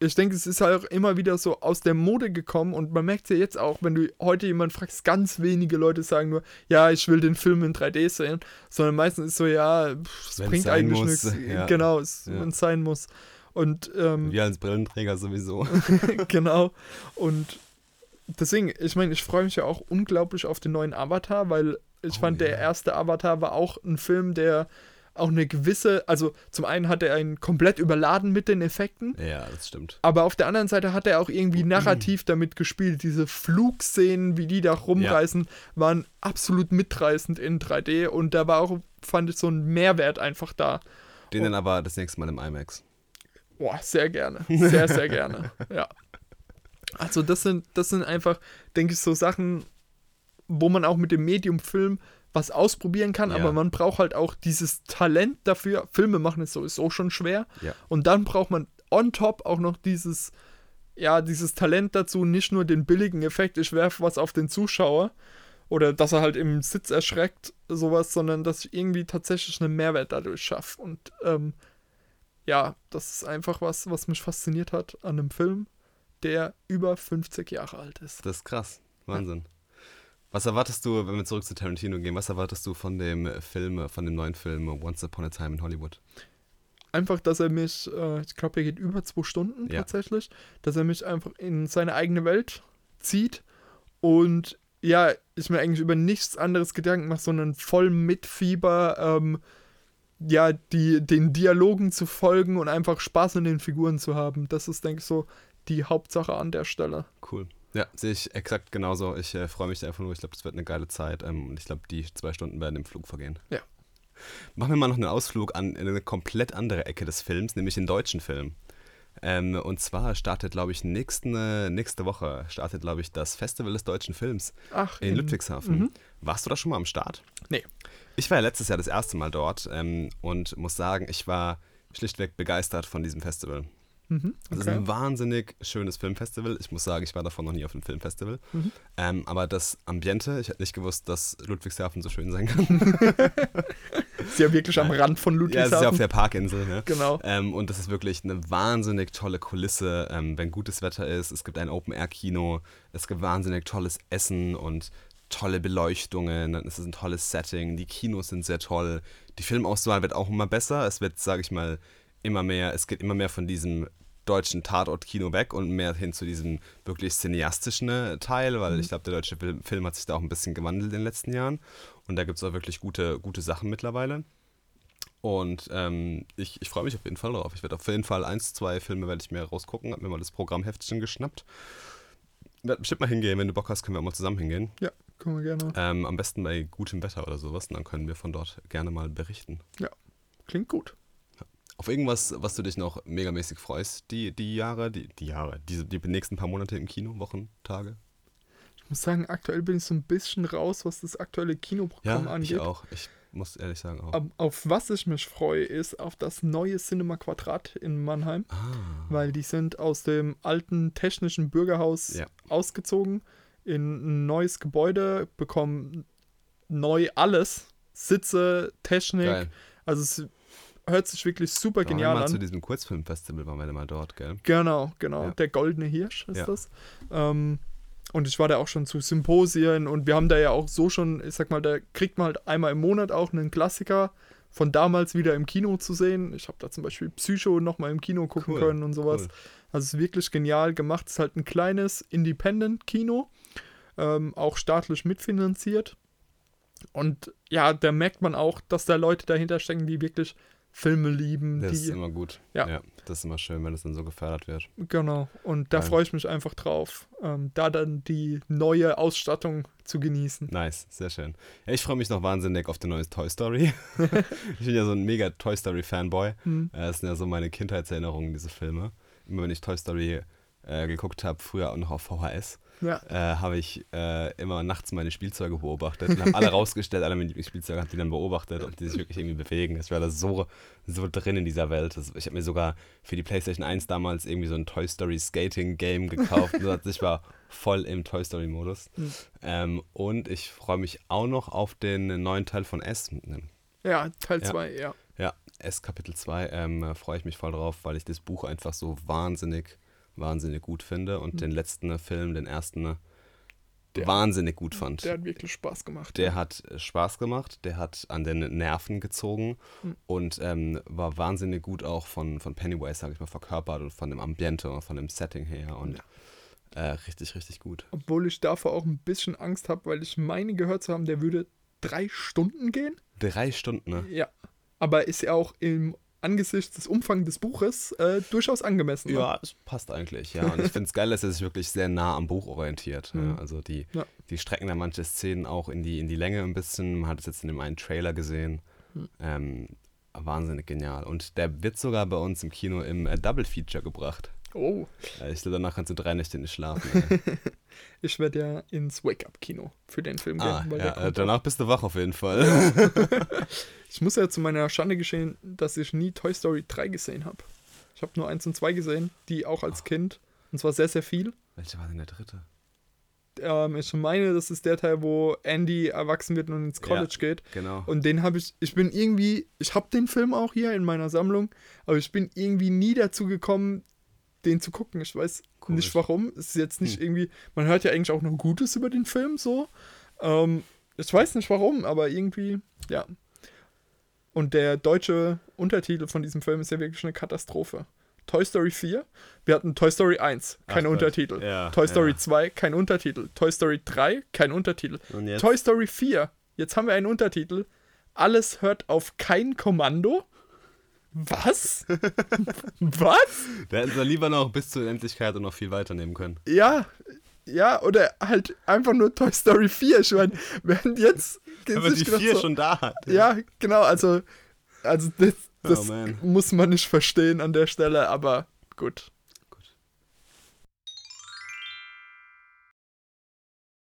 ich denke, es ist halt auch immer wieder so aus der Mode gekommen und man merkt es ja jetzt auch, wenn du heute jemanden fragst, ganz wenige Leute sagen nur, ja, ich will den Film in 3D sehen, sondern meistens ist so, ja, es bringt eigentlich nichts. ja. Genau, es, Ja. wenn es sein muss. Und ähm, Wir als Brillenträger sowieso. genau. Und deswegen, ich meine, ich freue mich ja auch unglaublich auf den neuen Avatar, weil ich Oh, fand, ja. der erste Avatar war auch ein Film, der auch eine gewisse, also zum einen hat er einen komplett überladen mit den Effekten, ja, das stimmt. aber auf der anderen Seite hat er auch irgendwie narrativ damit gespielt. Diese Flugszenen, wie die da rumreißen, waren absolut mitreißend in 3D und da war auch, fand ich, so ein Mehrwert einfach da. Den dann aber das nächste Mal im IMAX. Boah, sehr gerne. Sehr, sehr gerne. Ja. Also das sind, das sind einfach, denke ich, so Sachen, wo man auch mit dem Medium Film was ausprobieren kann, Ja. aber man braucht halt auch dieses Talent dafür. Filme machen ist sowieso schon schwer. Ja. Und dann braucht man on top auch noch dieses, ja, dieses Talent dazu, nicht nur den billigen Effekt, ich werfe was auf den Zuschauer oder dass er halt im Sitz erschreckt, sowas, sondern dass ich irgendwie tatsächlich einen Mehrwert dadurch schaffe. Und ähm, ja, das ist einfach was, was mich fasziniert hat an einem Film, der über 50 Jahre alt ist. Das ist krass. Wahnsinn. Was erwartest du, wenn wir zurück zu Tarantino gehen, was erwartest du von dem Film, von dem neuen Film Once Upon a Time in Hollywood? Einfach, dass er mich, äh, ich glaube, er geht über zwei Stunden Ja. tatsächlich, dass er mich einfach in seine eigene Welt zieht und ja, ich mir eigentlich über nichts anderes Gedanken mache, sondern voll mit Fieber, ähm, ja, die, den Dialogen zu folgen und einfach Spaß an den Figuren zu haben. Das ist, denke ich, so die Hauptsache an der Stelle. Cool. Ja, sehe ich exakt genauso. Ich äh, freue mich einfach nur. Ich glaube, das wird eine geile Zeit. Ähm, und ich glaube, die zwei Stunden werden im Flug vergehen. Ja. Machen wir mal noch einen Ausflug an in eine komplett andere Ecke des Films, nämlich den deutschen Film. Ähm, und zwar startet, glaube ich, nächsten, äh, nächste Woche startet, glaube ich, das Festival des deutschen Films Ach, in Ludwigshafen. Mhm. Warst du da schon mal am Start? Nee. Ich war ja letztes Jahr das erste Mal dort ähm, und muss sagen, ich war schlichtweg begeistert von diesem Festival. Mhm. Es ist Okay. ein wahnsinnig schönes Filmfestival. Ich muss sagen, ich war davon noch nie auf einem Filmfestival. Mhm. Ähm, aber das Ambiente, ich hätte nicht gewusst, dass Ludwigshafen so schön sein kann. Ist ja wirklich am Rand von ja, es Ludwigshafen. ist ja auf der Parkinsel. Ne? genau. Ähm, und das ist wirklich eine wahnsinnig tolle Kulisse, ähm, wenn gutes Wetter ist. Es gibt ein Open-Air-Kino, es gibt wahnsinnig tolles Essen und tolle Beleuchtungen. Es ist ein tolles Setting, die Kinos sind sehr toll. Die Filmauswahl wird auch immer besser. Es wird, sage ich mal, immer mehr, es geht immer mehr von diesem deutschen Tatort-Kino weg und mehr hin zu diesem wirklich cineastischen äh, Teil, weil ich glaube, der deutsche Film, hat sich da auch ein bisschen gewandelt in den letzten Jahren. Und da gibt es auch wirklich gute, gute Sachen mittlerweile. Und ähm, ich, ich freue mich auf jeden Fall drauf. Ich werde auf jeden Fall eins, zwei Filme werde ich mir rausgucken. Hab mir mal das Programmheftchen geschnappt. Werd bestimmt mal hingehen. Wenn du Bock hast, können wir auch mal zusammen hingehen. Ja, können wir gerne. Ähm, am besten bei gutem Wetter oder sowas. Und dann können wir von dort gerne mal berichten. Klingt gut. Auf irgendwas, was du dich noch megamäßig freust, die, die Jahre, die, die Jahre, diese, die nächsten paar Monate im Kino, Wochen, Tage? Ich muss sagen, aktuell bin ich so ein bisschen raus, was das aktuelle Kinoprogramm Ja, angeht. ich auch. Ich muss ehrlich sagen auch. Ab- Auf was ich mich freue, ist auf das neue Cinema Quadrat in Mannheim, ah, weil die sind aus dem alten technischen Bürgerhaus Ja. ausgezogen in ein neues Gebäude, bekommen neu alles. Sitze, Technik. Geil. Also es hört sich wirklich super Da genial mal an. zu diesem Kurzfilmfestival waren wir dann mal dort, gell? Genau, genau. Ja. Der goldene Hirsch ist Ja. das. Ähm, und ich war da auch schon zu Symposien und wir haben da ja auch so schon, ich sag mal, da kriegt man halt einmal im Monat auch einen Klassiker von damals wieder im Kino zu sehen. Ich habe da zum Beispiel Psycho nochmal im Kino gucken Cool, können und sowas. cool. Also es ist wirklich genial gemacht. Es ist halt ein kleines Independent-Kino, ähm, auch staatlich mitfinanziert. Und ja, da merkt man auch, dass da Leute dahinter stecken, die wirklich Filme lieben. Das ist die, immer gut. Ja. Das ist immer schön, wenn das dann so gefördert wird. Genau, und da freue ich mich einfach drauf, ähm, da dann die neue Ausstattung zu genießen. Nice, sehr schön. Ja, ich freue mich noch wahnsinnig auf die neue Toy Story. ich bin ja so ein mega Toy Story Fanboy. Hm. Äh, Das sind ja so meine Kindheitserinnerungen, diese Filme. Immer wenn ich Toy Story äh, geguckt habe, früher auch noch auf VHS, Ja, äh, habe ich äh, immer nachts meine Spielzeuge beobachtet und habe alle rausgestellt, alle meine Lieblingsspielzeuge, habe die dann beobachtet, ob die sich wirklich irgendwie bewegen. Ich war da so, so drin in dieser Welt. Das, ich habe mir sogar für die PlayStation 1 damals irgendwie so ein Toy Story Skating Game gekauft. und ich war voll im Toy Story Modus. Mhm. Ähm, und ich freue mich auch noch auf den neuen Teil von S. ja Teil Ja. 2, ja. Ja, S Kapitel 2 ähm, äh, freue ich mich voll drauf, weil ich das Buch einfach so wahnsinnig, wahnsinnig gut finde und Mhm. den letzten Film, den ersten, Der- wahnsinnig gut fand. Der hat wirklich Spaß gemacht. Der hat äh, Spaß gemacht, der hat an den Nerven gezogen Mhm. und ähm, war wahnsinnig gut auch von, von Pennywise, sage ich mal, verkörpert und von dem Ambiente und von dem Setting her und äh, richtig, richtig gut. Obwohl ich davor auch ein bisschen Angst habe, weil ich meine gehört zu haben, der würde drei Stunden gehen. Drei Stunden, ne? Ja. Aber ist ja auch im angesichts des Umfangs des Buches äh, durchaus angemessen. ne? Ja, es passt eigentlich, ja. Und ich finde es geil, dass er sich wirklich sehr nah am Buch orientiert. Mhm. Ja. Also die, Ja. die strecken da manche Szenen auch in die, in die Länge ein bisschen. Man hat es jetzt in dem einen Trailer gesehen. Mhm. Ähm, wahnsinnig genial. Und der wird sogar bei uns im Kino im äh, Double Feature gebracht. Oh, Äh, ich glaube, danach kannst du drei Nächte nicht schlafen. ich werde ja ins Wake-Up-Kino für den Film ah, gehen. Ja, der äh, danach bist du wach auf jeden Fall. Ich muss ja zu meiner Schande geschehen, dass ich nie Toy Story 3 gesehen habe. Ich habe nur 1 und 2 gesehen, die auch als Kind. Und zwar sehr, sehr viel. Welcher war denn der dritte? Ähm, ich meine, das ist der Teil, wo Andy erwachsen wird und ins Ja. College geht. Genau. Und den habe ich, ich bin irgendwie, ich habe den Film auch hier in meiner Sammlung, aber ich bin irgendwie nie dazu gekommen, den zu gucken. Ich weiß Komisch. nicht warum. Es ist jetzt nicht Hm. irgendwie, man hört ja eigentlich auch noch Gutes über den Film so. Ähm, ich weiß nicht warum, aber irgendwie, ja. Und der deutsche Untertitel von diesem Film ist ja wirklich eine Katastrophe. Toy Story 4, wir hatten Toy Story 1, Ach keine Gott. Untertitel. Ja, Toy Story ja. 2, kein Untertitel. Toy Story 3, kein Untertitel. Toy Story 4, jetzt haben wir einen Untertitel. Alles hört auf kein Kommando. Was? Was? Da hätten sie lieber noch bis zur Endlichkeit und noch viel weiter nehmen können. Ja, ja, oder halt einfach nur Toy Story 4. Ich meine, während jetzt. Aber die gedacht vier so, schon da hat. Ja, genau, also, also das, das Oh, man. muss man nicht verstehen an der Stelle, aber gut.